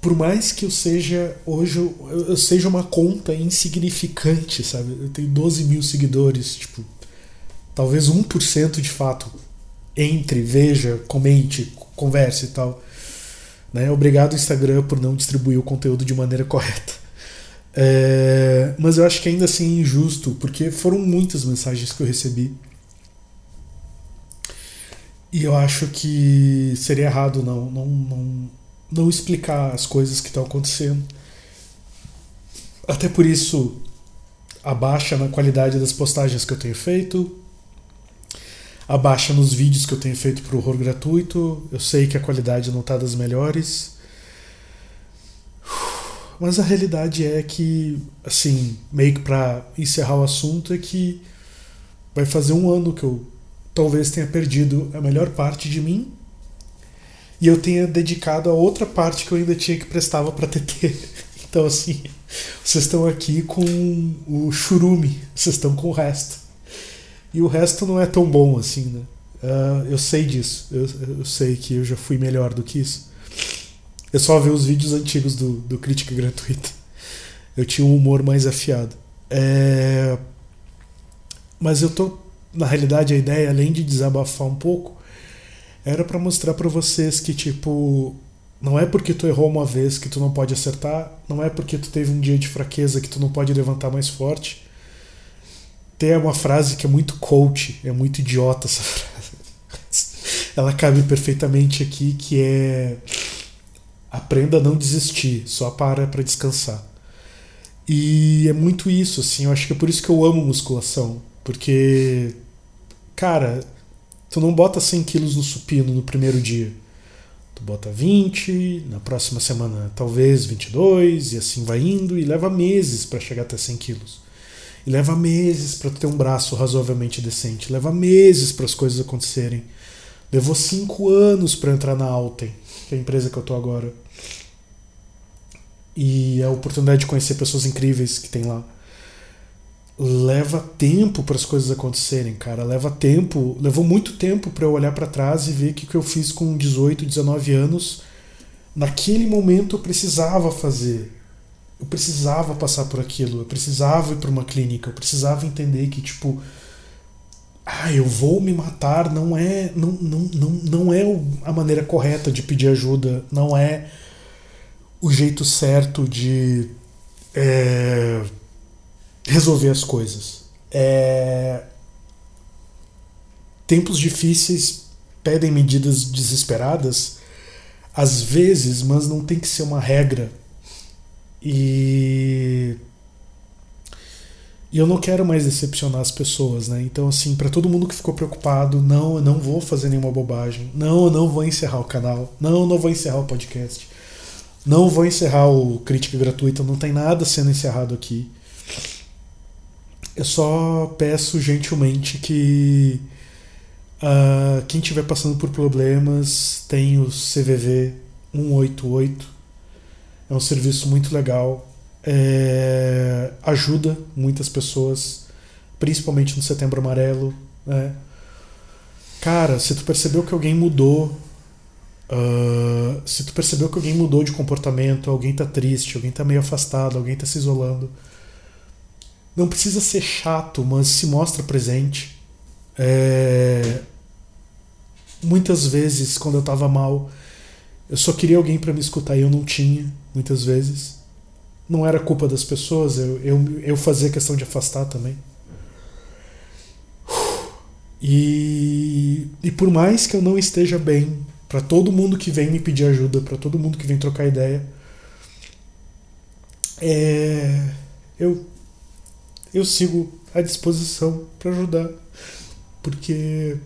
Por mais que eu seja hoje eu, seja uma conta insignificante, sabe? Eu tenho 12 mil seguidores, tipo, talvez 1% de fato entre, veja, comente, converse e tal. Né? Obrigado Instagram por não distribuir o conteúdo de maneira correta. É, mas eu acho que ainda assim é injusto, porque foram muitas mensagens que eu recebi. E eu acho que seria errado não, não, não, não explicar as coisas que estão acontecendo. Até por isso, abaixa na qualidade das postagens que eu tenho feito, abaixa nos vídeos que eu tenho feito para o horror gratuito. Eu sei que a qualidade não está das melhores. Mas a realidade é que, assim, meio que pra encerrar o assunto, é que vai fazer um ano que eu talvez tenha perdido a melhor parte de mim e eu tenha dedicado a outra parte que eu ainda tinha que prestava para TT. Então, assim, vocês estão aqui com o churume, vocês estão com o resto. E o resto não é tão bom assim, né? Uh, eu sei disso, eu, eu sei que eu já fui melhor do que isso. Eu só vi os vídeos antigos do, do Crítica Gratuita. Eu tinha um humor mais afiado. É... Mas eu tô. Na realidade, a ideia, além de desabafar um pouco, era para mostrar para vocês que, tipo, Não é porque tu errou uma vez que tu não pode acertar, não é porque tu teve um dia de fraqueza que tu não pode levantar mais forte. Tem uma frase que é muito coach, é muito idiota essa frase. Ela cabe perfeitamente aqui, que é aprenda a não desistir, só para para descansar. E é muito isso, assim, eu acho que é por isso que eu amo musculação, porque cara, tu não bota 100 quilos no supino no primeiro dia Tu bota 20, na próxima semana talvez 22, e assim vai indo, e leva meses para chegar até 100 quilos. E leva meses para ter um braço razoavelmente decente, leva meses para as coisas acontecerem. Levou 5 anos para entrar na Alten, que é a empresa que eu tô agora. E a oportunidade de conhecer pessoas incríveis que tem lá leva tempo para as coisas acontecerem, cara. Leva tempo, levou muito tempo para eu olhar para trás e ver o que, que eu fiz com 18, 19 anos. Naquele momento eu precisava fazer. Eu precisava passar por aquilo, eu precisava ir para uma clínica, eu precisava entender que tipo ah, eu vou me matar não é não, não, não, não é a maneira correta de pedir ajuda, não é o jeito certo de é, resolver as coisas. É... Tempos difíceis pedem medidas desesperadas, às vezes, mas não tem que ser uma regra. E e eu não quero mais decepcionar as pessoas, né? Então, assim, para todo mundo que ficou preocupado, não, eu não vou fazer nenhuma bobagem. Não, eu não vou encerrar o canal. Não, eu não vou encerrar o podcast. Não vou encerrar o Crítica Gratuita. Não tem nada sendo encerrado aqui. Eu só peço gentilmente que uh, quem estiver passando por problemas tem o CVV 188. É um serviço muito legal. É, ajuda muitas pessoas, principalmente no Setembro Amarelo. Né? Cara, se tu percebeu que alguém mudou, uh, se tu percebeu que alguém mudou de comportamento, alguém tá triste, alguém tá meio afastado, alguém tá se isolando não precisa ser chato, mas se mostra presente. É... Muitas vezes, quando eu estava mal, eu só queria alguém para me escutar e eu não tinha, muitas vezes. Não era culpa das pessoas, eu, eu, eu fazia questão de afastar também. E, e por mais que eu não esteja bem, para todo mundo que vem me pedir ajuda, para todo mundo que vem trocar ideia, é, eu eu sigo à disposição para ajudar, porque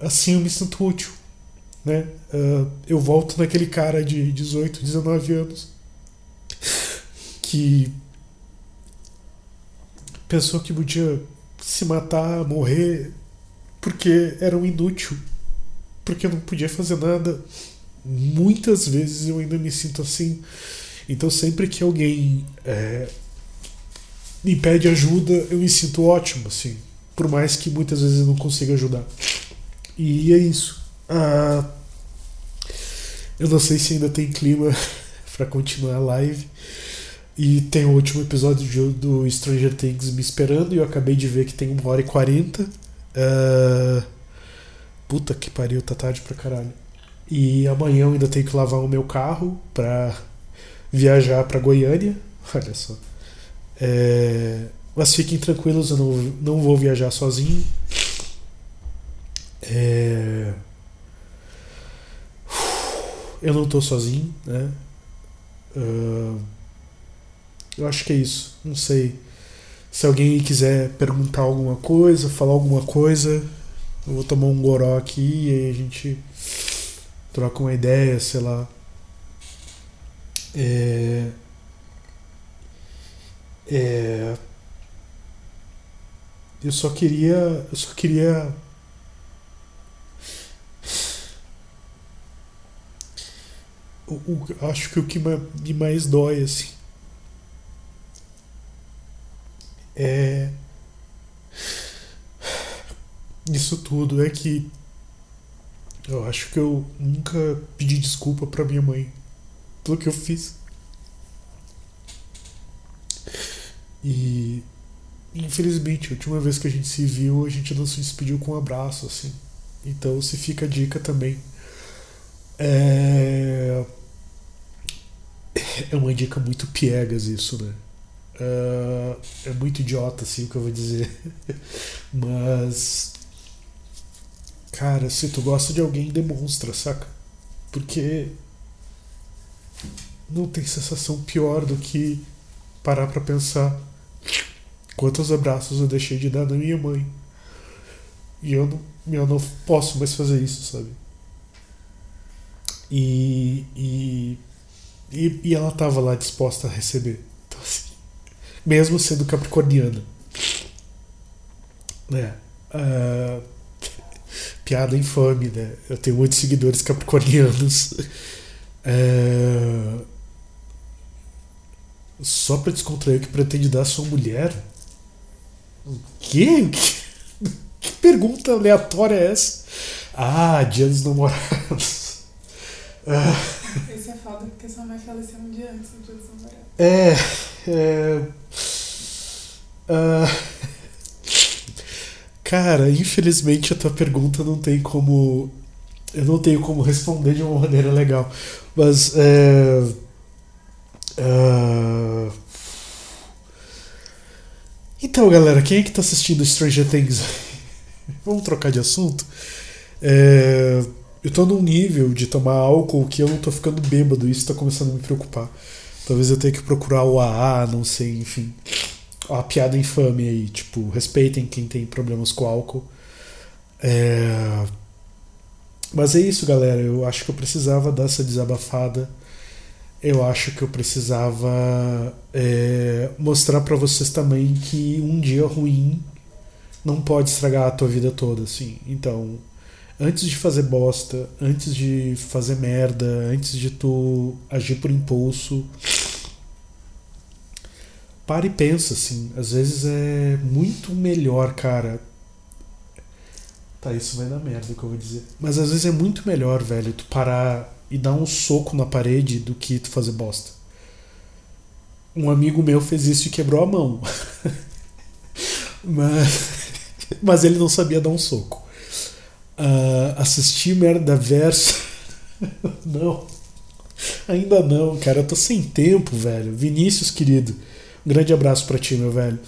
assim eu me sinto útil. Né? Uh, eu volto naquele cara de 18, 19 anos que pensou que podia se matar, morrer, porque era um inútil, porque não podia fazer nada. Muitas vezes eu ainda me sinto assim. Então, sempre que alguém é, me pede ajuda, eu me sinto ótimo, assim. Por mais que muitas vezes eu não consiga ajudar. E é isso. Ah, eu não sei se ainda tem clima para continuar a live. E tem o último episódio do Stranger Things me esperando. E eu acabei de ver que tem uma hora e quarenta. Uh, puta que pariu, tá tarde pra caralho. E amanhã eu ainda tenho que lavar o meu carro pra viajar pra Goiânia. Olha só. É, mas fiquem tranquilos, eu não, não vou viajar sozinho. É, eu não estou sozinho, né? Uh, eu acho que é isso. Não sei. Se alguém quiser perguntar alguma coisa, falar alguma coisa, eu vou tomar um goró aqui e aí a gente troca uma ideia, sei lá. É, é, eu só queria. Eu só queria. O, o, acho que o que me mais dói, assim. É. Isso tudo é que. Eu acho que eu nunca pedi desculpa pra minha mãe pelo que eu fiz. E infelizmente, a última vez que a gente se viu, a gente não se despediu com um abraço, assim. Então se fica a dica também. É... é uma dica muito piegas isso, né? Uh, é muito idiota assim o que eu vou dizer. Mas. Cara, se tu gosta de alguém, demonstra, saca? Porque. Não tem sensação pior do que parar pra pensar quantos abraços eu deixei de dar na minha mãe. E eu não, eu não posso mais fazer isso, sabe? E, e, e, e ela tava lá disposta a receber. Então, assim, mesmo sendo capricorniana. Né? Uh, piada infame, né? Eu tenho muitos seguidores capricornianos. Uh, só pra descontrair que pretende dar a sua mulher? O quê? Que, que pergunta aleatória é essa? Ah, dia dos namorados. Ah. Foda porque sua mãe faleceu um dia antes do namorados. É. é uh, cara, infelizmente a tua pergunta não tem como. Eu não tenho como responder de uma maneira legal. Mas. É, uh, então, galera, quem é que tá assistindo Stranger Things? Vamos trocar de assunto? É, eu tô num nível de tomar álcool que eu não tô ficando bêbado, isso tá começando a me preocupar. Talvez eu tenha que procurar o AA, não sei, enfim. A piada infame aí, tipo, respeitem quem tem problemas com álcool. É... Mas é isso, galera. Eu acho que eu precisava dar essa desabafada eu acho que eu precisava é, mostrar para vocês também que um dia ruim não pode estragar a tua vida toda, assim. Então, antes de fazer bosta, antes de fazer merda, antes de tu agir por impulso, para e pensa, assim. Às vezes é muito melhor, cara. Tá, isso vai dar merda que eu vou dizer. Mas às vezes é muito melhor, velho, tu parar e dar um soco na parede do que tu fazer bosta. Um amigo meu fez isso e quebrou a mão. mas, mas ele não sabia dar um soco. Uh, assistir merda verso. não. Ainda não, cara. Eu tô sem tempo, velho. Vinícius, querido. Um grande abraço para ti, meu velho.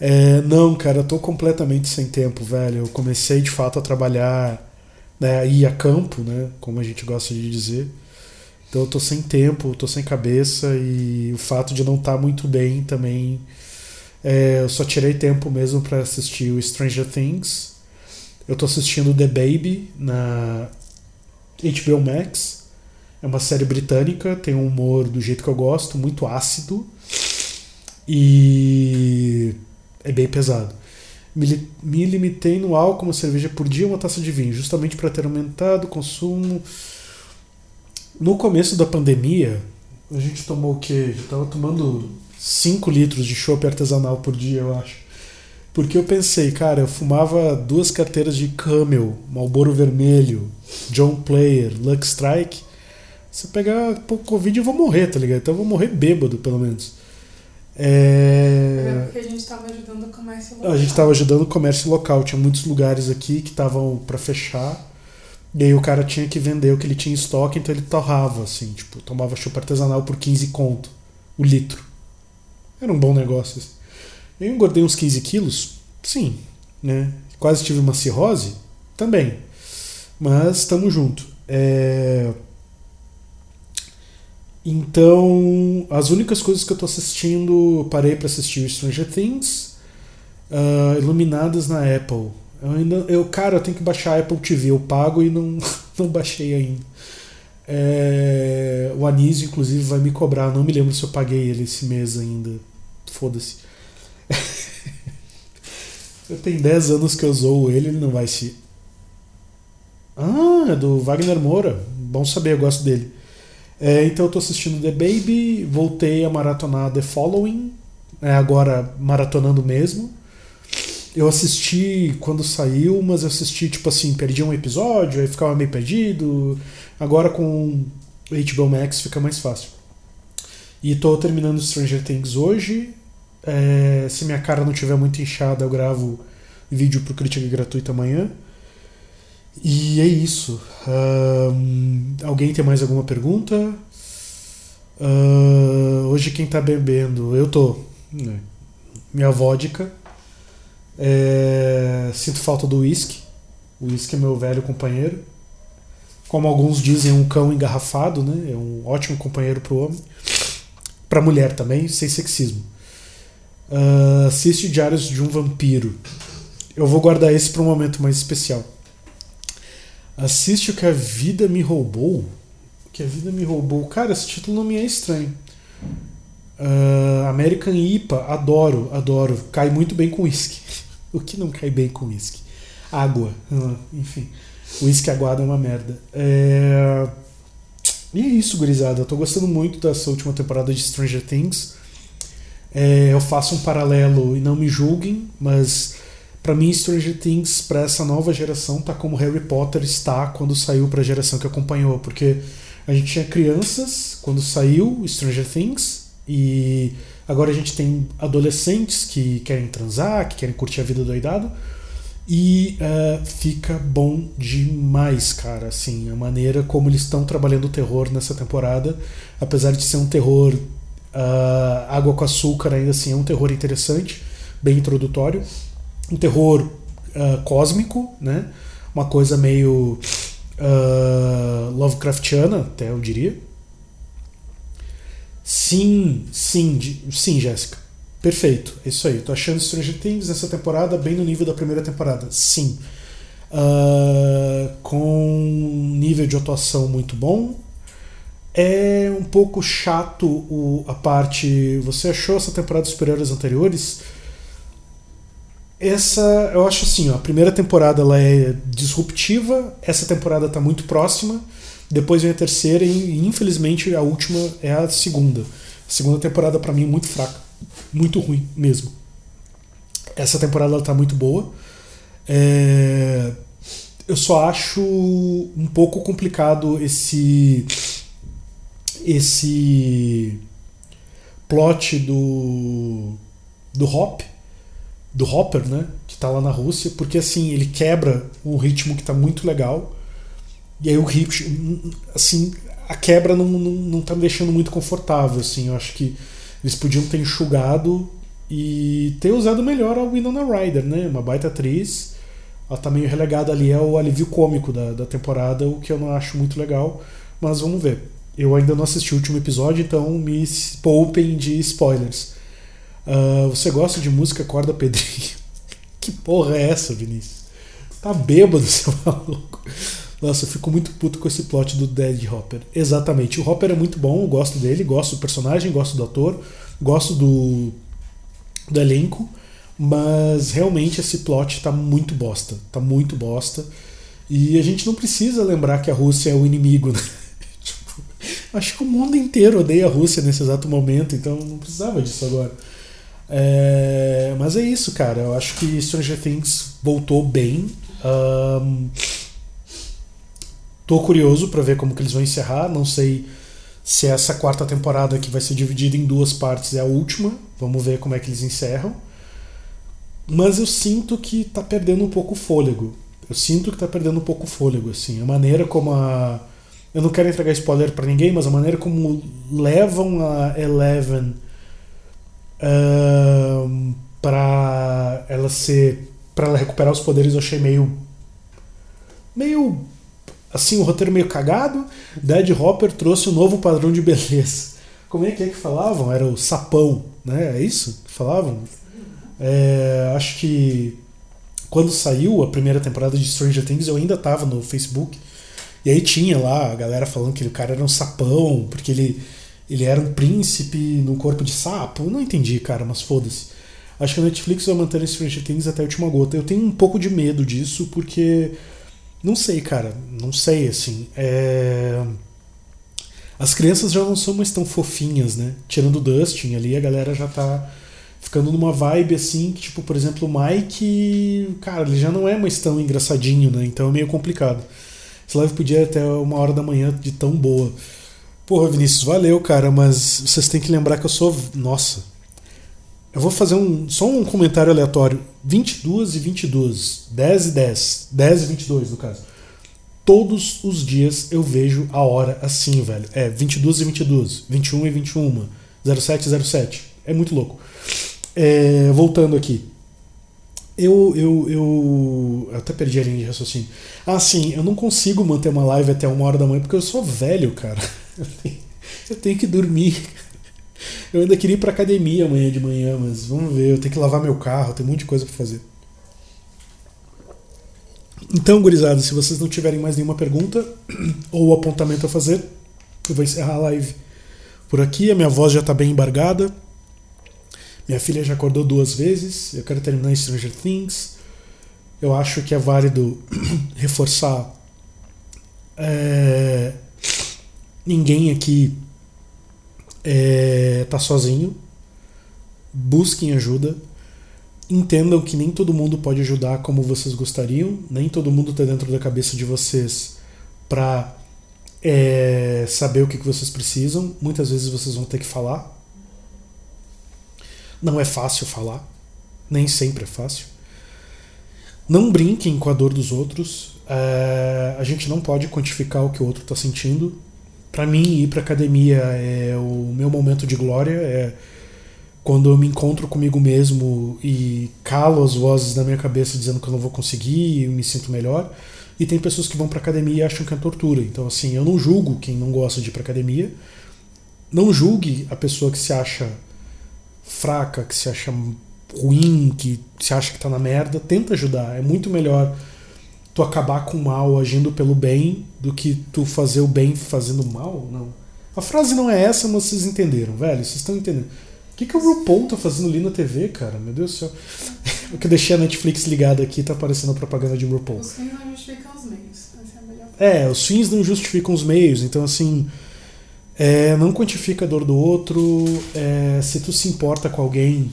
É, não, cara, eu tô completamente sem tempo, velho. Eu comecei de fato a trabalhar né, ir a campo, né, como a gente gosta de dizer. Então eu tô sem tempo, tô sem cabeça e o fato de não estar tá muito bem também. É, eu só tirei tempo mesmo para assistir o Stranger Things. Eu tô assistindo The Baby na HBO Max. É uma série britânica, tem um humor do jeito que eu gosto, muito ácido. E é bem pesado. Me, me limitei no álcool, uma cerveja por dia uma taça de vinho, justamente para ter aumentado o consumo. No começo da pandemia, a gente tomou o quê? Eu tava tomando 5 litros de chopp artesanal por dia, eu acho. Porque eu pensei, cara, eu fumava duas carteiras de Camel, Marlboro Vermelho, John Player, Lux Strike. Se eu pegar Covid eu vou morrer, tá ligado? Então eu vou morrer bêbado, pelo menos. É... é porque a gente estava ajudando o comércio local. A gente estava ajudando o comércio local. Tinha muitos lugares aqui que estavam para fechar. E aí o cara tinha que vender o que ele tinha em estoque, então ele torrava, assim, tipo, tomava chupa artesanal por 15 conto o litro. Era um bom negócio. Assim. Eu engordei uns 15 quilos? Sim. Né? Quase tive uma cirrose? Também. Mas estamos junto. É... Então, as únicas coisas que eu tô assistindo, parei para assistir Stranger Things, uh, iluminadas na Apple. Eu ainda, eu, cara, eu tenho que baixar a Apple TV, eu pago e não, não baixei ainda. É, o Anísio, inclusive, vai me cobrar, não me lembro se eu paguei ele esse mês ainda. Foda-se. Tenho 10 anos que eu usou ele, ele não vai se. Ah, é do Wagner Moura. Bom saber, eu gosto dele. É, então eu tô assistindo The Baby, voltei a maratonar The Following, é, agora maratonando mesmo. Eu assisti quando saiu, mas eu assisti tipo assim, perdi um episódio, aí ficava meio perdido. Agora com HBO Max fica mais fácil. E tô terminando Stranger Things hoje. É, se minha cara não tiver muito inchada, eu gravo vídeo pro crítica gratuito amanhã. E é isso. alguém tem mais alguma pergunta? Uh, hoje quem tá bebendo, eu tô. Né? Minha vodka. É, sinto falta do uísque. O uísque é meu velho companheiro. Como alguns dizem, um cão engarrafado, né? É um ótimo companheiro pro homem. Pra mulher também, sem sexismo. Uh, assiste Diários de um Vampiro. Eu vou guardar esse para um momento mais especial. Assiste o que a vida me roubou. O que a vida me roubou. Cara, esse título não me é estranho. Uh, American IPA, adoro, adoro. Cai muito bem com whisky. o que não cai bem com whisky? Água, uh, enfim. Whisky aguado é uma merda. É... E é isso, gurizada. Eu tô gostando muito dessa última temporada de Stranger Things. É, eu faço um paralelo e não me julguem, mas para mim Stranger Things para essa nova geração tá como Harry Potter está quando saiu para a geração que acompanhou, porque a gente tinha crianças quando saiu Stranger Things e agora a gente tem adolescentes que querem transar, que querem curtir a vida doidado. E uh, fica bom demais, cara. Assim, a maneira como eles estão trabalhando o terror nessa temporada, apesar de ser um terror Uh, Água com Açúcar ainda assim é um terror interessante, bem introdutório. Um terror uh, cósmico, né? Uma coisa meio uh, Lovecraftiana, até eu diria. Sim, sim, sim, Jéssica. Perfeito, é isso aí. Tô achando Stranger Things nessa temporada bem no nível da primeira temporada. Sim. Uh, com nível de atuação muito bom, é um pouco chato o, a parte. Você achou essa temporada superior às anteriores? Essa, eu acho assim, ó, a primeira temporada ela é disruptiva, essa temporada está muito próxima, depois vem a terceira e infelizmente a última é a segunda. A segunda temporada para mim é muito fraca, muito ruim mesmo. Essa temporada ela tá muito boa. É... Eu só acho um pouco complicado esse esse plot do do Hop, do Hopper, né, que tá lá na Rússia, porque assim, ele quebra um ritmo que tá muito legal. E aí o ritmo, assim, a quebra não, não, não tá me deixando muito confortável, assim. Eu acho que eles podiam ter enxugado e ter usado melhor a Winona Ryder, né? Uma baita atriz. Ela tá meio relegada ali ao alívio cômico da, da temporada, o que eu não acho muito legal, mas vamos ver. Eu ainda não assisti o último episódio, então me poupem de spoilers. Uh, você gosta de música corda pedrinho? que porra é essa, Vinícius? Tá bêbado, seu maluco. Nossa, eu fico muito puto com esse plot do Dead Hopper. Exatamente. O Hopper é muito bom, eu gosto dele, gosto do personagem, gosto do ator, gosto do, do elenco, mas realmente esse plot tá muito bosta. Tá muito bosta. E a gente não precisa lembrar que a Rússia é o inimigo, né? Acho que o mundo inteiro odeia a Rússia nesse exato momento, então não precisava disso agora. É, mas é isso, cara. Eu acho que Stranger Things voltou bem. Um, tô curioso para ver como que eles vão encerrar. Não sei se essa quarta temporada que vai ser dividida em duas partes é a última. Vamos ver como é que eles encerram. Mas eu sinto que tá perdendo um pouco o fôlego. Eu sinto que tá perdendo um pouco o fôlego, assim. A maneira como a eu não quero entregar spoiler para ninguém, mas a maneira como levam a Eleven uh, para ela ser para ela recuperar os poderes eu achei meio meio assim o roteiro meio cagado. Dead Hopper trouxe um novo padrão de beleza. Como é que é que falavam? Era o sapão né? É isso que falavam? É, acho que quando saiu a primeira temporada de Stranger Things eu ainda estava no Facebook e aí tinha lá a galera falando que o cara era um sapão, porque ele, ele era um príncipe no corpo de sapo. Eu não entendi, cara, mas foda-se. Acho que a Netflix vai manter Stranger Things até a última gota. Eu tenho um pouco de medo disso, porque. Não sei, cara. Não sei, assim. É... As crianças já não são mais tão fofinhas, né? Tirando o Dustin ali, a galera já tá ficando numa vibe assim que, tipo, por exemplo, o Mike, cara, ele já não é mais tão engraçadinho, né? Então é meio complicado. Essa live podia até uma hora da manhã de tão boa. Porra, Vinícius, valeu, cara, mas vocês têm que lembrar que eu sou. Nossa. Eu vou fazer um, só um comentário aleatório. 22 e 22. 10 e 10. 10 e 22, no caso. Todos os dias eu vejo a hora assim, velho. É 22 e 22. 21 e 21. 0707. É muito louco. É, voltando aqui. Eu, eu, eu até perdi a linha de raciocínio. Ah, sim, eu não consigo manter uma live até uma hora da manhã porque eu sou velho, cara. Eu tenho, que dormir. Eu ainda queria ir pra academia amanhã de manhã, mas vamos ver. Eu tenho que lavar meu carro, tem um monte de coisa pra fazer. Então, gurizada, se vocês não tiverem mais nenhuma pergunta ou apontamento a fazer, eu vou encerrar a live por aqui. A minha voz já tá bem embargada. Minha filha já acordou duas vezes. Eu quero terminar Stranger Things. Eu acho que é válido reforçar. É, ninguém aqui é, tá sozinho. Busquem ajuda. Entendam que nem todo mundo pode ajudar como vocês gostariam. Nem todo mundo está dentro da cabeça de vocês para é, saber o que, que vocês precisam. Muitas vezes vocês vão ter que falar. Não é fácil falar. Nem sempre é fácil. Não brinquem com a dor dos outros. É, a gente não pode quantificar o que o outro está sentindo para mim ir para academia é o meu momento de glória, é quando eu me encontro comigo mesmo e calo as vozes da minha cabeça dizendo que eu não vou conseguir e me sinto melhor. E tem pessoas que vão para academia e acham que é tortura. Então assim, eu não julgo quem não gosta de ir para academia. Não julgue a pessoa que se acha fraca, que se acha ruim, que se acha que tá na merda. Tenta ajudar. É muito melhor tu acabar com o mal agindo pelo bem do que tu fazer o bem fazendo mal, não. A frase não é essa, mas vocês entenderam, velho. Vocês estão entendendo. O que, que o RuPaul tá fazendo ali na TV, cara? Meu Deus do céu. O que eu deixei a Netflix ligada aqui tá aparecendo a propaganda de RuPaul. Os fins não justificam os meios. Essa é a melhor É, os fins não justificam os meios. Então, assim, é, não quantifica a dor do outro. É, se tu se importa com alguém,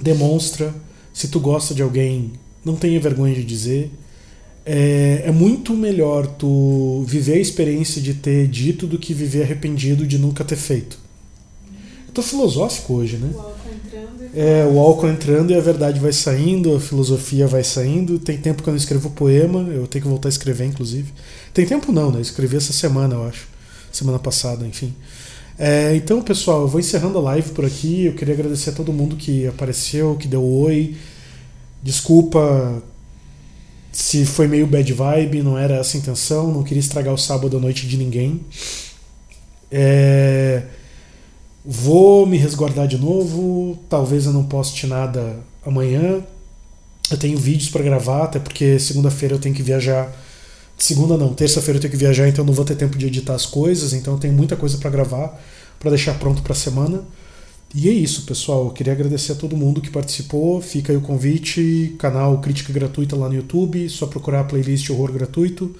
demonstra. Se tu gosta de alguém, não tenha vergonha de dizer é, é, muito melhor tu viver a experiência de ter dito do que viver arrependido de nunca ter feito. Eu tô filosófico hoje, né? O álcool entrando e... É, o álcool entrando e a verdade vai saindo, a filosofia vai saindo. Tem tempo que eu não escrevo poema, eu tenho que voltar a escrever, inclusive. Tem tempo não, né? Eu escrevi essa semana, eu acho. Semana passada, enfim. É, então, pessoal, eu vou encerrando a live por aqui. Eu queria agradecer a todo mundo que apareceu, que deu oi. Desculpa se foi meio bad vibe, não era essa a intenção, não queria estragar o sábado à noite de ninguém. É, vou me resguardar de novo, talvez eu não poste nada amanhã. Eu tenho vídeos para gravar, até porque segunda-feira eu tenho que viajar. Segunda não, terça-feira eu tenho que viajar, então não vou ter tempo de editar as coisas, então tenho muita coisa para gravar, para deixar pronto para a semana. E é isso, pessoal. Eu queria agradecer a todo mundo que participou. Fica aí o convite, canal Crítica Gratuita lá no YouTube, só procurar a playlist Horror Gratuito.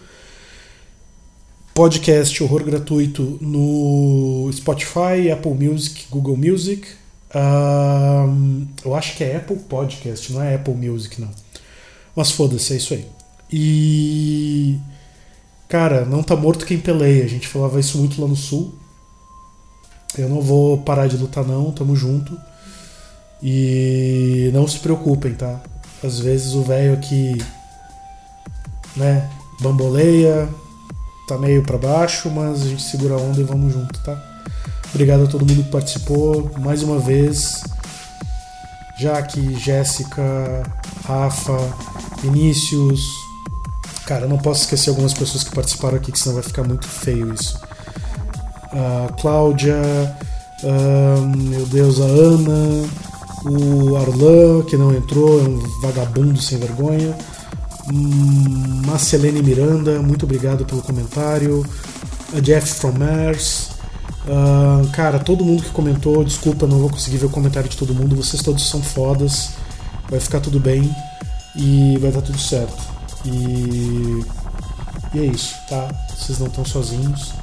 Podcast Horror Gratuito no Spotify, Apple Music, Google Music. Um, eu acho que é Apple Podcast, não é Apple Music, não. Mas foda-se, é isso aí. E. Cara, não tá morto quem peleia. A gente falava isso muito lá no Sul. Eu não vou parar de lutar, não, tamo junto. E não se preocupem, tá? Às vezes o velho aqui, né, bamboleia, tá meio para baixo, mas a gente segura a onda e vamos junto, tá? Obrigado a todo mundo que participou mais uma vez. Jaque, Jéssica, Rafa, Vinícius. Cara, não posso esquecer algumas pessoas que participaram aqui, que senão vai ficar muito feio isso a Cláudia, meu Deus, a Ana, o Arlan, que não entrou, é um vagabundo sem vergonha. Hum, Marcelene Miranda, muito obrigado pelo comentário. A Jeff from Mars. Uh, cara, todo mundo que comentou, desculpa, não vou conseguir ver o comentário de todo mundo. Vocês todos são fodas. Vai ficar tudo bem e vai dar tudo certo. E, e é isso, tá? Vocês não estão sozinhos.